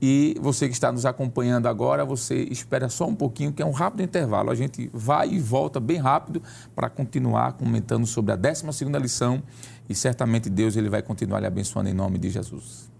E você que está nos acompanhando agora, você espera só um pouquinho, que é um rápido intervalo. A gente vai e volta bem rápido para continuar comentando sobre a 12 lição e certamente Deus ele vai continuar lhe abençoando em nome de Jesus.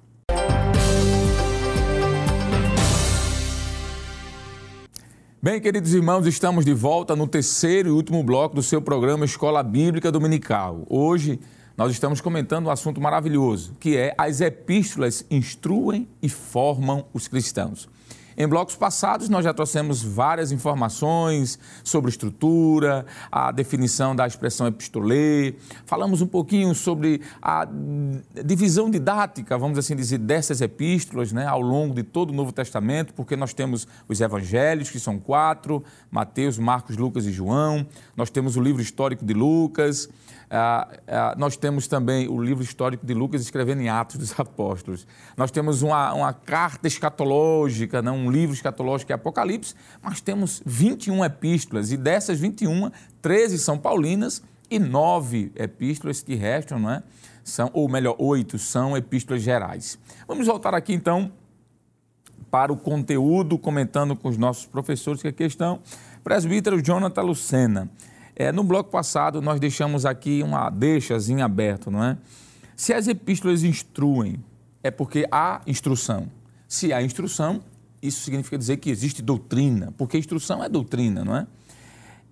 Bem, queridos irmãos, estamos de volta no terceiro e último bloco do seu programa Escola Bíblica Dominical. Hoje nós estamos comentando um assunto maravilhoso, que é as epístolas instruem e formam os cristãos. Em blocos passados, nós já trouxemos várias informações sobre estrutura, a definição da expressão epistolê, falamos um pouquinho sobre a divisão didática, vamos assim dizer, dessas epístolas né, ao longo de todo o Novo Testamento, porque nós temos os evangelhos, que são quatro: Mateus, Marcos, Lucas e João, nós temos o livro histórico de Lucas. Ah, ah, nós temos também o livro histórico de Lucas escrevendo em Atos dos <laughs> Apóstolos. Nós temos uma, uma carta escatológica, não? um livro escatológico que é Apocalipse, mas temos 21 epístolas e dessas 21, 13 são paulinas e nove epístolas que restam, não é? São, ou melhor, oito são epístolas gerais. Vamos voltar aqui então para o conteúdo, comentando com os nossos professores que aqui estão. Presbítero Jonathan Lucena. É, no bloco passado, nós deixamos aqui uma deixazinha aberta, não é? Se as epístolas instruem, é porque há instrução. Se há instrução, isso significa dizer que existe doutrina, porque instrução é doutrina, não é?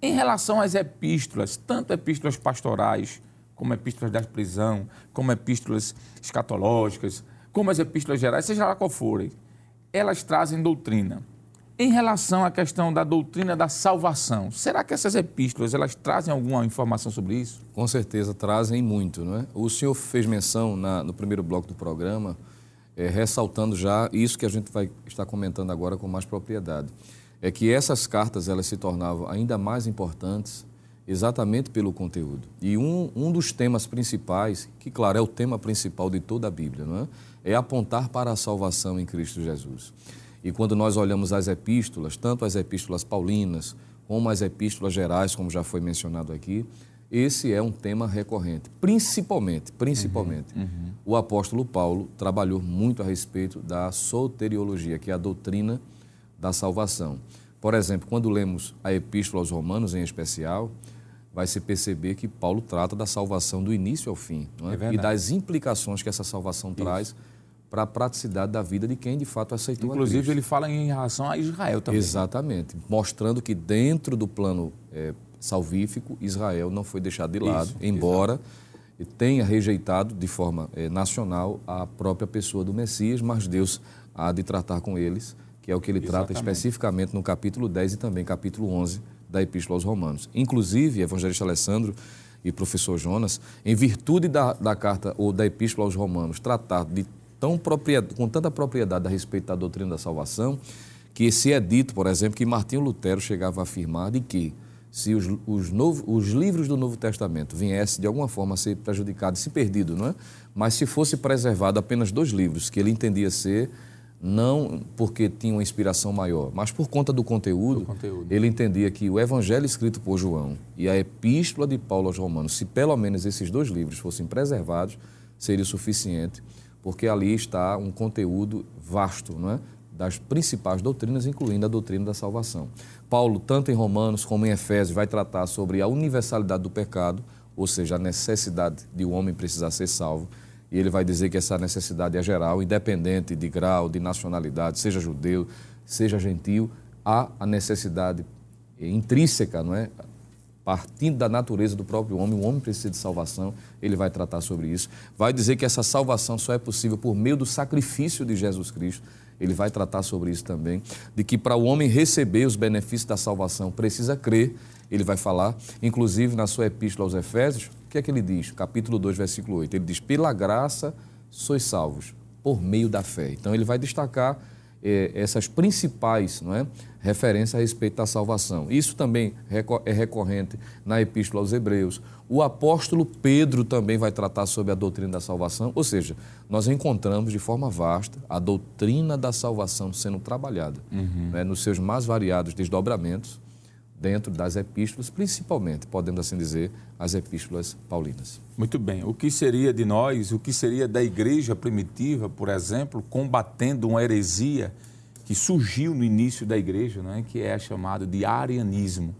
Em relação às epístolas, tanto epístolas pastorais, como epístolas da prisão, como epístolas escatológicas, como as epístolas gerais, seja lá qual forem, elas trazem doutrina. Em relação à questão da doutrina da salvação, será que essas epístolas elas trazem alguma informação sobre isso? Com certeza trazem muito, não é? O senhor fez menção na, no primeiro bloco do programa, é, ressaltando já isso que a gente vai estar comentando agora com mais propriedade, é que essas cartas elas se tornavam ainda mais importantes exatamente pelo conteúdo. E um, um dos temas principais, que claro é o tema principal de toda a Bíblia, não é? É apontar para a salvação em Cristo Jesus. E quando nós olhamos as epístolas, tanto as epístolas paulinas como as epístolas gerais, como já foi mencionado aqui, esse é um tema recorrente. Principalmente, principalmente, uhum, uhum. o apóstolo Paulo trabalhou muito a respeito da soteriologia, que é a doutrina da salvação. Por exemplo, quando lemos a epístola aos Romanos, em especial, vai se perceber que Paulo trata da salvação do início ao fim é? É e das implicações que essa salvação Isso. traz para a praticidade da vida de quem de fato aceitou Inclusive, ele fala em relação a Israel também. Exatamente, mostrando que dentro do plano é, salvífico, Israel não foi deixado de lado, Isso, embora exatamente. tenha rejeitado de forma é, nacional a própria pessoa do Messias, mas Deus há de tratar com eles, que é o que ele exatamente. trata especificamente no capítulo 10 e também capítulo 11 da Epístola aos Romanos. Inclusive, evangelista Alessandro e professor Jonas, em virtude da, da carta ou da Epístola aos Romanos tratar de tão com tanta propriedade a respeito da doutrina da salvação, que se é dito, por exemplo, que Martinho Lutero chegava a afirmar de que se os, os, novo, os livros do Novo Testamento viessem de alguma forma a ser prejudicados, se perdido, não é? Mas se fosse preservado apenas dois livros, que ele entendia ser não porque tinha uma inspiração maior, mas por conta do conteúdo, do conteúdo, ele entendia que o Evangelho escrito por João e a Epístola de Paulo aos Romanos, se pelo menos esses dois livros fossem preservados, seria suficiente porque ali está um conteúdo vasto, não é? das principais doutrinas, incluindo a doutrina da salvação. Paulo, tanto em Romanos como em Efésios, vai tratar sobre a universalidade do pecado, ou seja, a necessidade de o um homem precisar ser salvo. E ele vai dizer que essa necessidade é geral, independente de grau, de nacionalidade, seja judeu, seja gentil, há a necessidade intrínseca, não é? Partindo da natureza do próprio homem, o homem precisa de salvação, ele vai tratar sobre isso. Vai dizer que essa salvação só é possível por meio do sacrifício de Jesus Cristo. Ele vai tratar sobre isso também, de que para o homem receber os benefícios da salvação precisa crer. Ele vai falar, inclusive na sua epístola aos Efésios, o que é que ele diz? Capítulo 2, versículo 8. Ele diz: "Pela graça sois salvos por meio da fé". Então ele vai destacar eh, essas principais, não é? referência a respeito da salvação. Isso também é recorrente na Epístola aos Hebreus. O apóstolo Pedro também vai tratar sobre a doutrina da salvação, ou seja, nós encontramos de forma vasta a doutrina da salvação sendo trabalhada uhum. né, nos seus mais variados desdobramentos dentro das epístolas, principalmente, podemos assim dizer, as epístolas paulinas. Muito bem. O que seria de nós, o que seria da igreja primitiva, por exemplo, combatendo uma heresia? que surgiu no início da igreja, né, que é chamado de arianismo.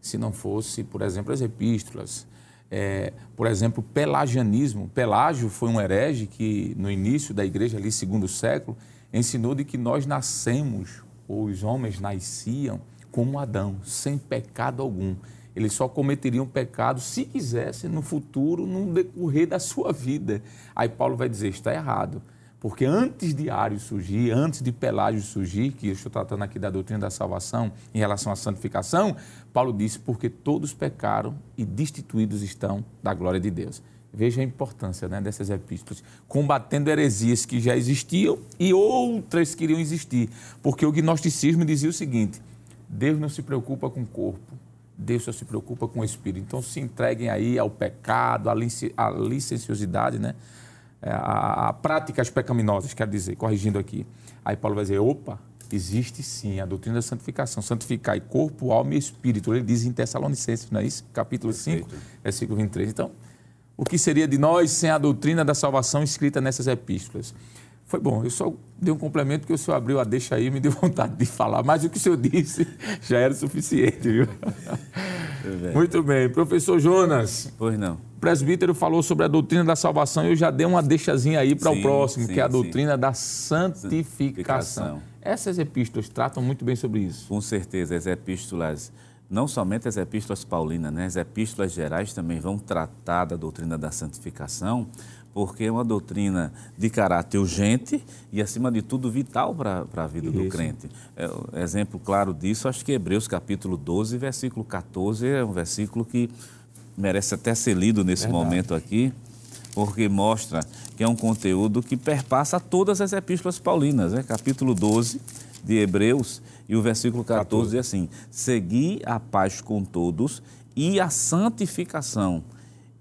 Se não fosse, por exemplo, as epístolas, é, por exemplo, pelagianismo. Pelágio foi um herege que, no início da igreja, ali, segundo século, ensinou de que nós nascemos, ou os homens nasciam, como Adão, sem pecado algum. Eles só cometeriam pecado se quisessem no futuro, no decorrer da sua vida. Aí Paulo vai dizer: está errado Porque antes de Ario surgir, antes de Pelágio surgir, que eu estou tratando aqui da doutrina da salvação em relação à santificação, Paulo disse: porque todos pecaram e destituídos estão da glória de Deus. Veja a importância né, dessas epístolas, combatendo heresias que já existiam e outras que iriam existir. Porque o gnosticismo dizia o seguinte: Deus não se preocupa com o corpo, Deus só se preocupa com o espírito. Então se entreguem aí ao pecado, à licenciosidade, né? É, a, a práticas pecaminosas, quer dizer, corrigindo aqui. Aí Paulo vai dizer: opa, existe sim a doutrina da santificação, santificar corpo, alma e espírito. Ele diz em Tessalonicenses, não é isso? Capítulo Perfeito. 5, versículo 23. Então, o que seria de nós sem a doutrina da salvação escrita nessas epístolas? Foi bom, eu só dei um complemento que o senhor abriu a deixa aí e me deu vontade de falar, mas o que o senhor disse <laughs> já era suficiente, viu? Muito bem. Professor Jonas. Pois não. O presbítero falou sobre a doutrina da salvação e eu já dei uma deixazinha aí para o próximo, sim, que é a doutrina sim. da santificação. santificação. Essas epístolas tratam muito bem sobre isso. Com certeza, as epístolas não somente as epístolas paulinas, né? as epístolas gerais também vão tratar da doutrina da santificação, porque é uma doutrina de caráter urgente e, acima de tudo, vital para a vida Isso. do crente. É, exemplo claro disso, acho que Hebreus capítulo 12, versículo 14, é um versículo que merece até ser lido nesse Verdade. momento aqui, porque mostra que é um conteúdo que perpassa todas as epístolas paulinas. Né? Capítulo 12 de Hebreus, e o versículo 14, 14. diz assim: Segui a paz com todos e a santificação.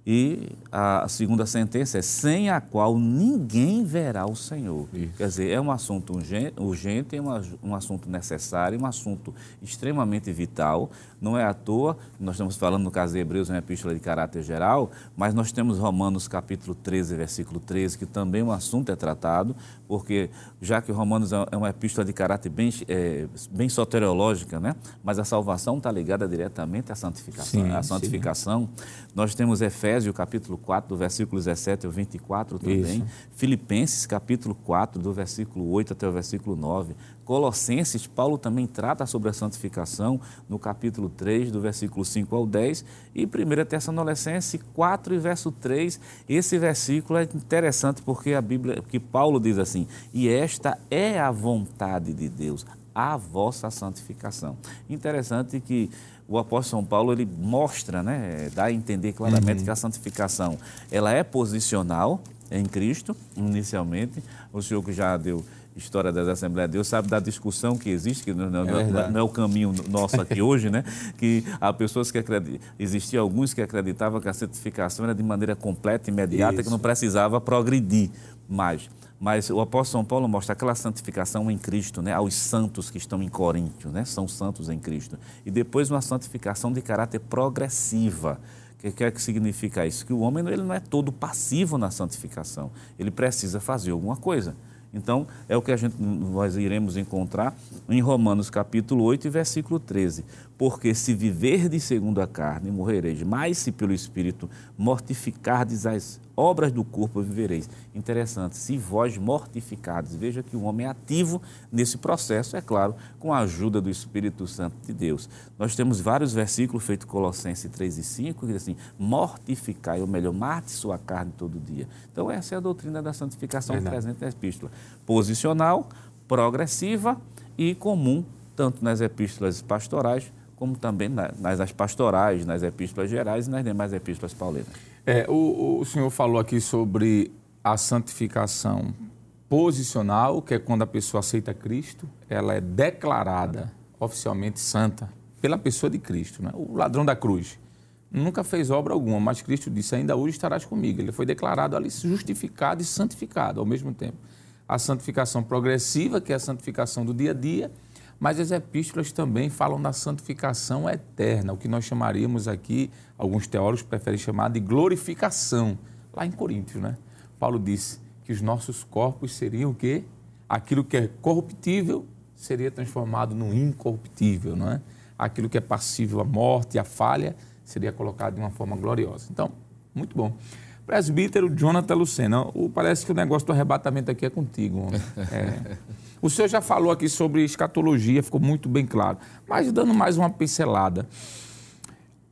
E a segunda sentença é sem a qual ninguém verá o Senhor. Isso. Quer dizer, é um assunto urgente, é um assunto necessário, um assunto extremamente vital. Não é à toa, nós estamos falando no caso de Hebreus, uma epístola de caráter geral, mas nós temos Romanos capítulo 13, versículo 13, que também um assunto é tratado, porque já que Romanos é, é uma epístola de caráter bem, é, bem soteriológica, né? mas a salvação está ligada diretamente à santificação. Sim, à santificação. Sim. Nós temos Efésios capítulo 4, do versículo 17 ao 24 também. Isso. Filipenses capítulo 4, do versículo 8 até o versículo 9. Colossenses, Paulo também trata sobre a santificação no capítulo 3, do versículo 5 ao 10, e 1 Tessalonicenses 4 e verso 3. Esse versículo é interessante porque a Bíblia, que Paulo diz assim: "E esta é a vontade de Deus, a vossa santificação". Interessante que o apóstolo São Paulo ele mostra, né, dá a entender claramente uhum. que a santificação ela é posicional em Cristo, inicialmente. O senhor que já deu história das Assembleias de Deus, sabe da discussão que existe, que não, não, é, não é o caminho nosso aqui hoje, né? Que há pessoas que acreditam, existiam alguns que acreditavam que a santificação era de maneira completa, imediata, Isso. que não precisava progredir mais. Mas o apóstolo São Paulo mostra aquela santificação em Cristo, né? aos santos que estão em Coríntio, né? são santos em Cristo. E depois uma santificação de caráter progressiva. O que é que significa isso? Que o homem ele não é todo passivo na santificação, ele precisa fazer alguma coisa. Então, é o que a gente, nós iremos encontrar em Romanos capítulo 8 e versículo 13. Porque se viverdes segundo a carne, morrereis, mas se pelo Espírito mortificardes as obras do corpo, vivereis. Interessante, se vós mortificardes, veja que o homem é ativo nesse processo, é claro, com a ajuda do Espírito Santo de Deus. Nós temos vários versículos feitos Colossenses 3 e 5, que diz assim, mortificai, ou melhor, mate sua carne todo dia. Então essa é a doutrina da santificação Verdade. presente na epístola. Posicional, progressiva e comum, tanto nas epístolas pastorais como também nas pastorais, nas epístolas gerais e nas demais epístolas paulinas. É, o, o senhor falou aqui sobre a santificação posicional, que é quando a pessoa aceita Cristo, ela é declarada oficialmente santa pela pessoa de Cristo, né? o ladrão da cruz. Nunca fez obra alguma, mas Cristo disse: Ainda hoje estarás comigo. Ele foi declarado ali justificado e santificado ao mesmo tempo. A santificação progressiva, que é a santificação do dia a dia, mas as epístolas também falam da santificação eterna, o que nós chamaríamos aqui, alguns teólogos preferem chamar de glorificação, lá em Coríntios, né? Paulo disse que os nossos corpos seriam o quê? Aquilo que é corruptível seria transformado no incorruptível, não é? Aquilo que é passível à morte, à falha, seria colocado de uma forma gloriosa. Então, muito bom. Presbítero Jonathan Lucena, parece que o negócio do arrebatamento aqui é contigo. <laughs> É. O senhor já falou aqui sobre escatologia, ficou muito bem claro. Mas dando mais uma pincelada,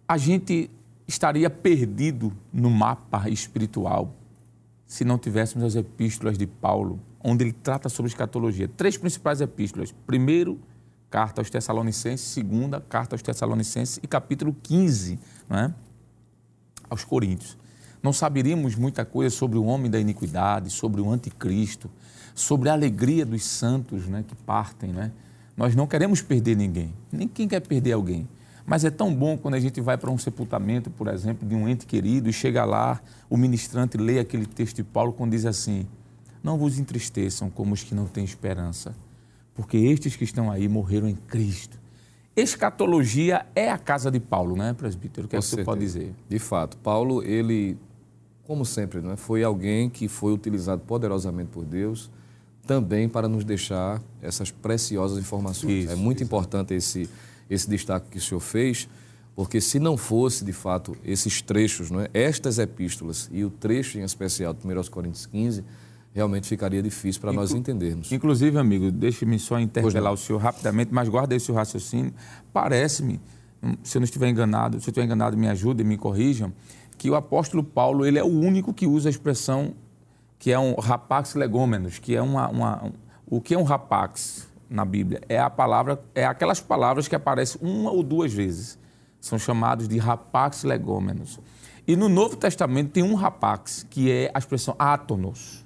a gente estaria perdido no mapa espiritual se não tivéssemos as epístolas de Paulo, onde ele trata sobre escatologia. Três principais epístolas. Primeiro, carta aos Tessalonicenses. Segunda, carta aos Tessalonicenses. E capítulo 15, não é? aos Coríntios. Não saberíamos muita coisa sobre o homem da iniquidade, sobre o anticristo, sobre a alegria dos santos né, que partem. Né? Nós não queremos perder ninguém, nem quem quer perder alguém. Mas é tão bom quando a gente vai para um sepultamento, por exemplo, de um ente querido e chega lá, o ministrante lê aquele texto de Paulo quando diz assim: Não vos entristeçam como os que não têm esperança, porque estes que estão aí morreram em Cristo. Escatologia é a casa de Paulo, né, presbítero? O que, é que você pode dizer? De fato, Paulo, ele, como sempre, né, foi alguém que foi utilizado poderosamente por Deus também para nos deixar essas preciosas informações. Isso, é muito isso. importante esse esse destaque que o senhor fez, porque se não fosse, de fato, esses trechos, não é? estas epístolas e o trecho em especial de 1 Coríntios 15, realmente ficaria difícil para nós entendermos. Inclusive, amigo, deixe-me só interpelar o senhor rapidamente, mas guarda esse raciocínio. Parece-me, se eu não estiver enganado, se eu estiver enganado, me ajudem, me corrijam, que o apóstolo Paulo ele é o único que usa a expressão que é um rapax legômenos, que é uma, uma um, o que é um rapax? na Bíblia é a palavra, é aquelas palavras que aparecem uma ou duas vezes. São chamados de rapax legômenos. E no Novo Testamento tem um rapax, que é a expressão átonos,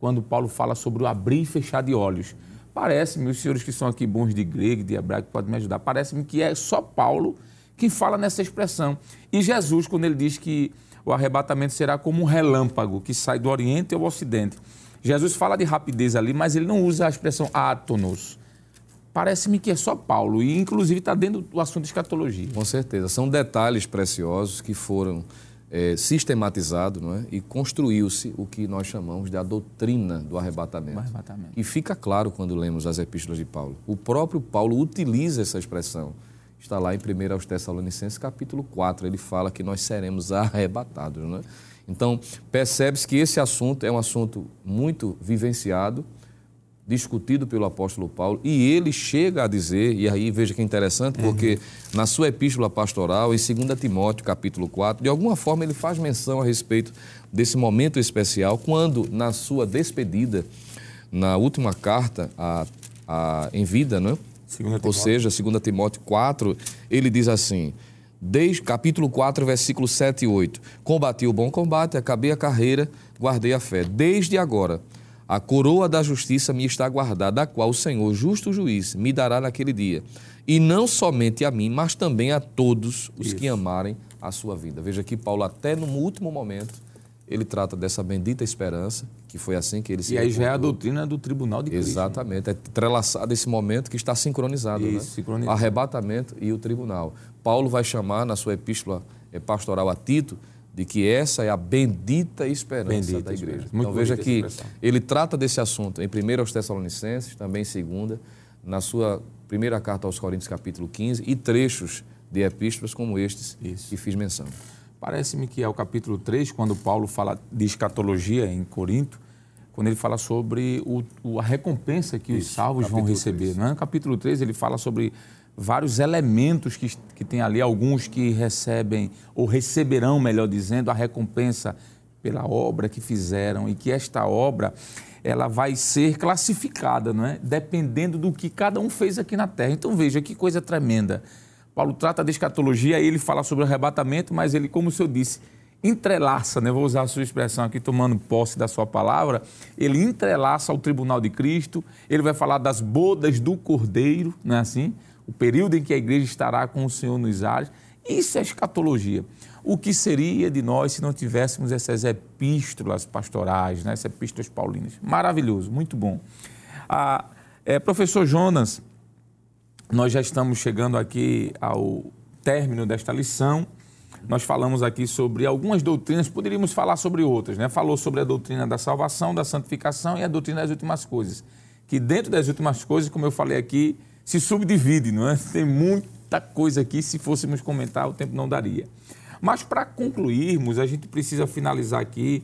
quando Paulo fala sobre o abrir e fechar de olhos. Parece-me, os senhores que são aqui bons de grego, de hebraico, podem me ajudar, parece-me que é só Paulo que fala nessa expressão. E Jesus, quando ele diz que o arrebatamento será como um relâmpago que sai do Oriente ao Ocidente. Jesus fala de rapidez ali, mas ele não usa a expressão átonos parece-me que é só Paulo, e inclusive está dentro do assunto de escatologia. Com certeza. São detalhes preciosos que foram é, sistematizados não é? e construiu-se o que nós chamamos de a doutrina do arrebatamento. arrebatamento. E fica claro quando lemos as epístolas de Paulo. O próprio Paulo utiliza essa expressão. Está lá em 1 aos Tessalonicenses, capítulo 4. Ele fala que nós seremos arrebatados. Não é? Então, percebe-se que esse assunto é um assunto muito vivenciado, discutido pelo apóstolo Paulo, e ele chega a dizer, e aí veja que é interessante, uhum. porque uhum. na sua epístola pastoral, em 2 Timóteo, capítulo 4, de alguma forma ele faz menção a respeito desse momento especial, quando na sua despedida, na última carta a, a, em vida, né? Ou seja, 2 Timóteo 4, ele diz assim, desde capítulo 4, versículo 7 e 8, combati o bom combate, acabei a carreira, guardei a fé, desde agora a coroa da justiça me está guardada, a qual o Senhor, justo juiz, me dará naquele dia. E não somente a mim, mas também a todos os Isso. que amarem a sua vida. Veja que Paulo, até no último momento, ele trata dessa bendita esperança, que foi assim que ele se E aí já é a doutrina do tribunal de Cristo. Exatamente. É entrelaçado esse momento que está sincronizado. Isso, né? sincronizado. Arrebatamento e o tribunal. Paulo vai chamar na sua epístola pastoral a Tito de que essa é a bendita esperança bendita da igreja. Esperança. Então veja que ele trata desse assunto em 1 aos Tessalonicenses, também em 2, na sua primeira carta aos Coríntios, capítulo 15, e trechos de epístolas como estes Isso. que fiz menção. Parece-me que é o capítulo 3, quando Paulo fala de escatologia em Corinto, quando ele fala sobre o, a recompensa que Isso, os salvos vão receber. 3. Não é? No capítulo 3, ele fala sobre vários elementos que, que tem ali, alguns que recebem, ou receberão, melhor dizendo, a recompensa pela obra que fizeram e que esta obra ela vai ser classificada, não é? Dependendo do que cada um fez aqui na terra. Então veja que coisa tremenda. Paulo trata de escatologia, ele fala sobre o arrebatamento, mas ele, como o senhor disse, entrelaça, né? vou usar a sua expressão aqui, tomando posse da sua palavra, ele entrelaça ao tribunal de Cristo, ele vai falar das bodas do Cordeiro, não é assim? o período em que a igreja estará com o Senhor nos ares. Isso é escatologia. O que seria de nós se não tivéssemos essas epístolas pastorais, né? essas epístolas paulinas? Maravilhoso, muito bom. Ah, é, professor Jonas, nós já estamos chegando aqui ao término desta lição. Nós falamos aqui sobre algumas doutrinas, poderíamos falar sobre outras, né? Falou sobre a doutrina da salvação, da santificação e a doutrina das últimas coisas. Que dentro das últimas coisas, como eu falei aqui, se subdivide, não é? Tem muita coisa aqui, se fôssemos comentar, o tempo não daria. Mas para concluirmos, a gente precisa finalizar aqui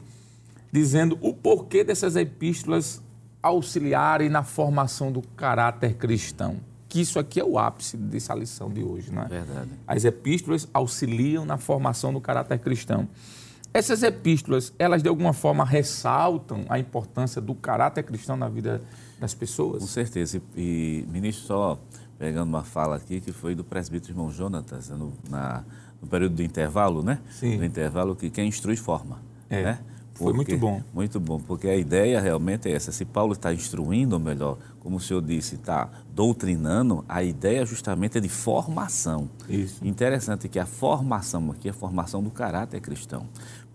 dizendo o porquê dessas epístolas auxiliarem na formação do caráter cristão. Que isso aqui é o ápice dessa lição de hoje, não é? Verdade. As epístolas auxiliam na formação do caráter cristão. Essas epístolas, elas de alguma forma ressaltam a importância do caráter cristão na vida das pessoas? Com certeza. E, e ministro, só pegando uma fala aqui que foi do presbítero irmão Jonatas, no, na, no período do intervalo, né? Sim. No intervalo que quem instrui forma. É. Né? Foi muito bom. Muito bom, porque a ideia realmente é essa. Se Paulo está instruindo, ou melhor, como o senhor disse, está doutrinando, a ideia justamente é de formação. Isso. Interessante que a formação aqui é a formação do caráter cristão,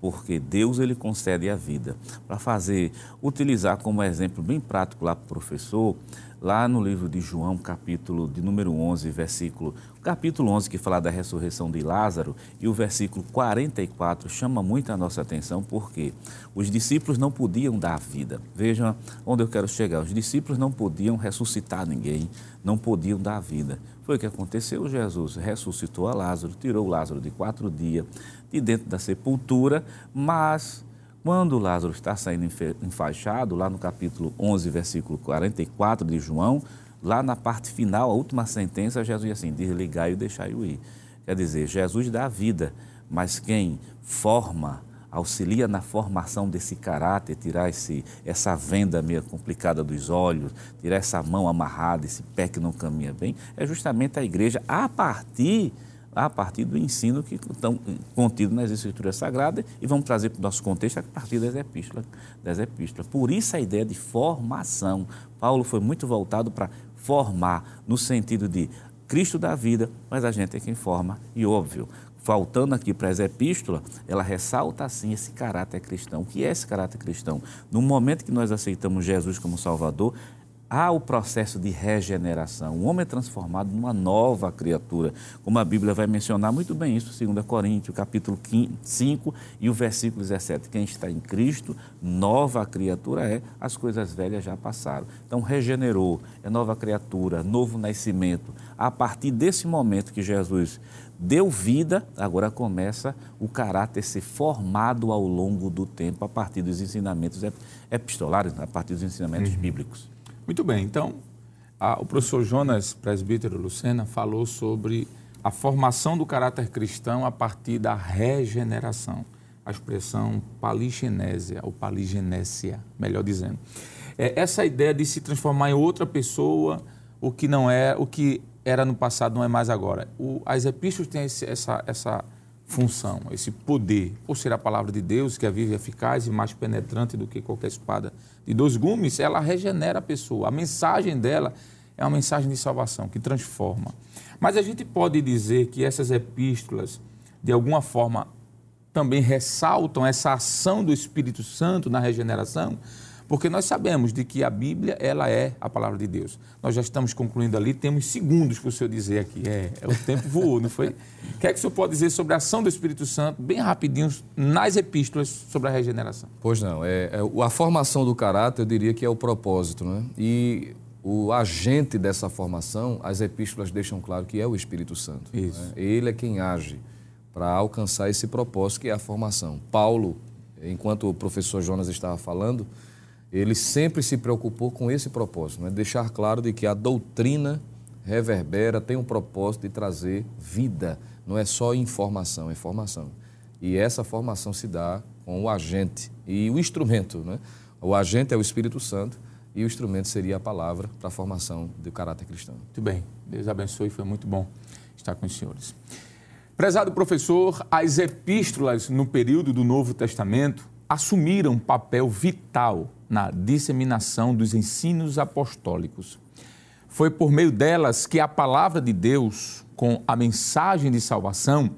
porque Deus ele concede a vida. Para fazer, utilizar como exemplo bem prático lá para o professor, lá no livro de João, capítulo de número 11, versículo, capítulo 11 que fala da ressurreição de Lázaro, e o versículo 44 chama muito a nossa atenção porque os discípulos não podiam dar vida. Vejam onde eu quero chegar. Os discípulos não podiam ressuscitar ninguém, não podiam dar vida. Foi o que aconteceu. Jesus ressuscitou a Lázaro, tirou Lázaro de quatro dias de dentro da sepultura, mas quando Lázaro está saindo enfaixado, lá no capítulo 11, versículo 44 de João, lá na parte final, a última sentença, Jesus diz assim: desligai e deixai-o ir. Quer dizer, Jesus dá vida, mas quem forma, auxilia na formação desse caráter, tirar esse, essa venda meio complicada dos olhos, tirar essa mão amarrada, esse pé que não caminha bem, é justamente a igreja a partir a partir do ensino que estão contido nas Escrituras Sagradas e vamos trazer para o nosso contexto a partir das epístolas, das epístolas. Por isso a ideia de formação. Paulo foi muito voltado para formar, no sentido de Cristo da vida, mas a gente é quem forma, e óbvio, faltando aqui para as epístolas, ela ressalta assim esse caráter cristão. O que é esse caráter cristão? No momento que nós aceitamos Jesus como Salvador, há o processo de regeneração. O homem é transformado numa nova criatura, como a Bíblia vai mencionar muito bem isso, 2 Coríntios, capítulo 5 e o versículo 17. Quem está em Cristo, nova criatura é, as coisas velhas já passaram. Então, regenerou, é nova criatura, novo nascimento. A partir desse momento que Jesus deu vida, agora começa o caráter ser formado ao longo do tempo, a partir dos ensinamentos epistolares, a partir dos ensinamentos uhum. bíblicos. Muito bem, então a, o professor Jonas, presbítero Lucena, falou sobre a formação do caráter cristão a partir da regeneração, a expressão paligenésia, ou paligenésia, melhor dizendo. É essa ideia de se transformar em outra pessoa, o que não é, o que era no passado não é mais agora. O, as epístolas têm esse, essa, essa função, esse poder, por ser a palavra de Deus, que é viva e eficaz e mais penetrante do que qualquer espada de dois gumes, ela regenera a pessoa. A mensagem dela é uma mensagem de salvação, que transforma. Mas a gente pode dizer que essas epístolas, de alguma forma, também ressaltam essa ação do Espírito Santo na regeneração, porque nós sabemos de que a Bíblia, ela é a palavra de Deus. Nós já estamos concluindo ali, temos segundos para o senhor dizer aqui. É, é o tempo voou, não foi? O que é que o senhor pode dizer sobre a ação do Espírito Santo, bem rapidinho, nas epístolas sobre a regeneração? Pois não, é, é a formação do caráter, eu diria que é o propósito, né? E o agente dessa formação, as epístolas deixam claro que é o Espírito Santo. Isso. Né? Ele é quem age para alcançar esse propósito que é a formação. Paulo, enquanto o professor Jonas estava falando, ele sempre se preocupou com esse propósito, né? deixar claro de que a doutrina reverbera, tem um propósito de trazer vida, não é só informação, é formação. E essa formação se dá com o agente e o instrumento. Né? O agente é o Espírito Santo e o instrumento seria a palavra para a formação do caráter cristão. Muito bem, Deus abençoe, foi muito bom estar com os senhores. Prezado professor, as epístolas no período do Novo Testamento assumiram um papel vital na disseminação dos ensinos apostólicos. Foi por meio delas que a palavra de Deus, com a mensagem de salvação,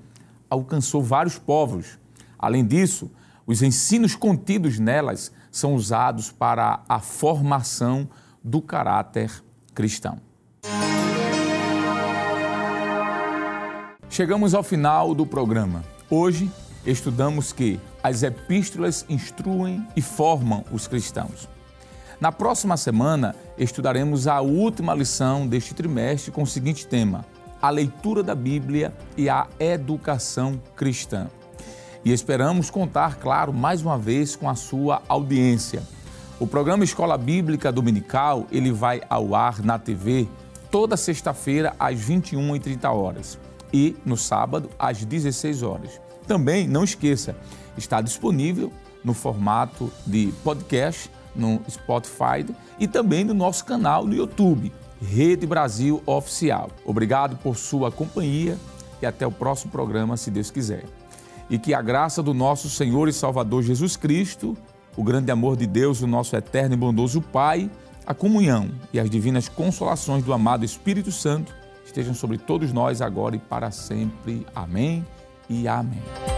alcançou vários povos. Além disso, os ensinos contidos nelas são usados para a formação do caráter cristão. Chegamos ao final do programa. Hoje estudamos que as epístolas instruem e formam os cristãos. Na próxima semana, estudaremos a última lição deste trimestre com o seguinte tema: a leitura da Bíblia e a educação cristã. E esperamos contar, claro, mais uma vez com a sua audiência. O programa Escola Bíblica Dominical, ele vai ao ar na TV toda sexta-feira às 21h30 horas e no sábado às 16 horas. Também não esqueça está disponível no formato de podcast no Spotify e também no nosso canal no YouTube, Rede Brasil Oficial. Obrigado por sua companhia e até o próximo programa, se Deus quiser. E que a graça do nosso Senhor e Salvador Jesus Cristo, o grande amor de Deus, o nosso eterno e bondoso Pai, a comunhão e as divinas consolações do amado Espírito Santo estejam sobre todos nós agora e para sempre. Amém e amém.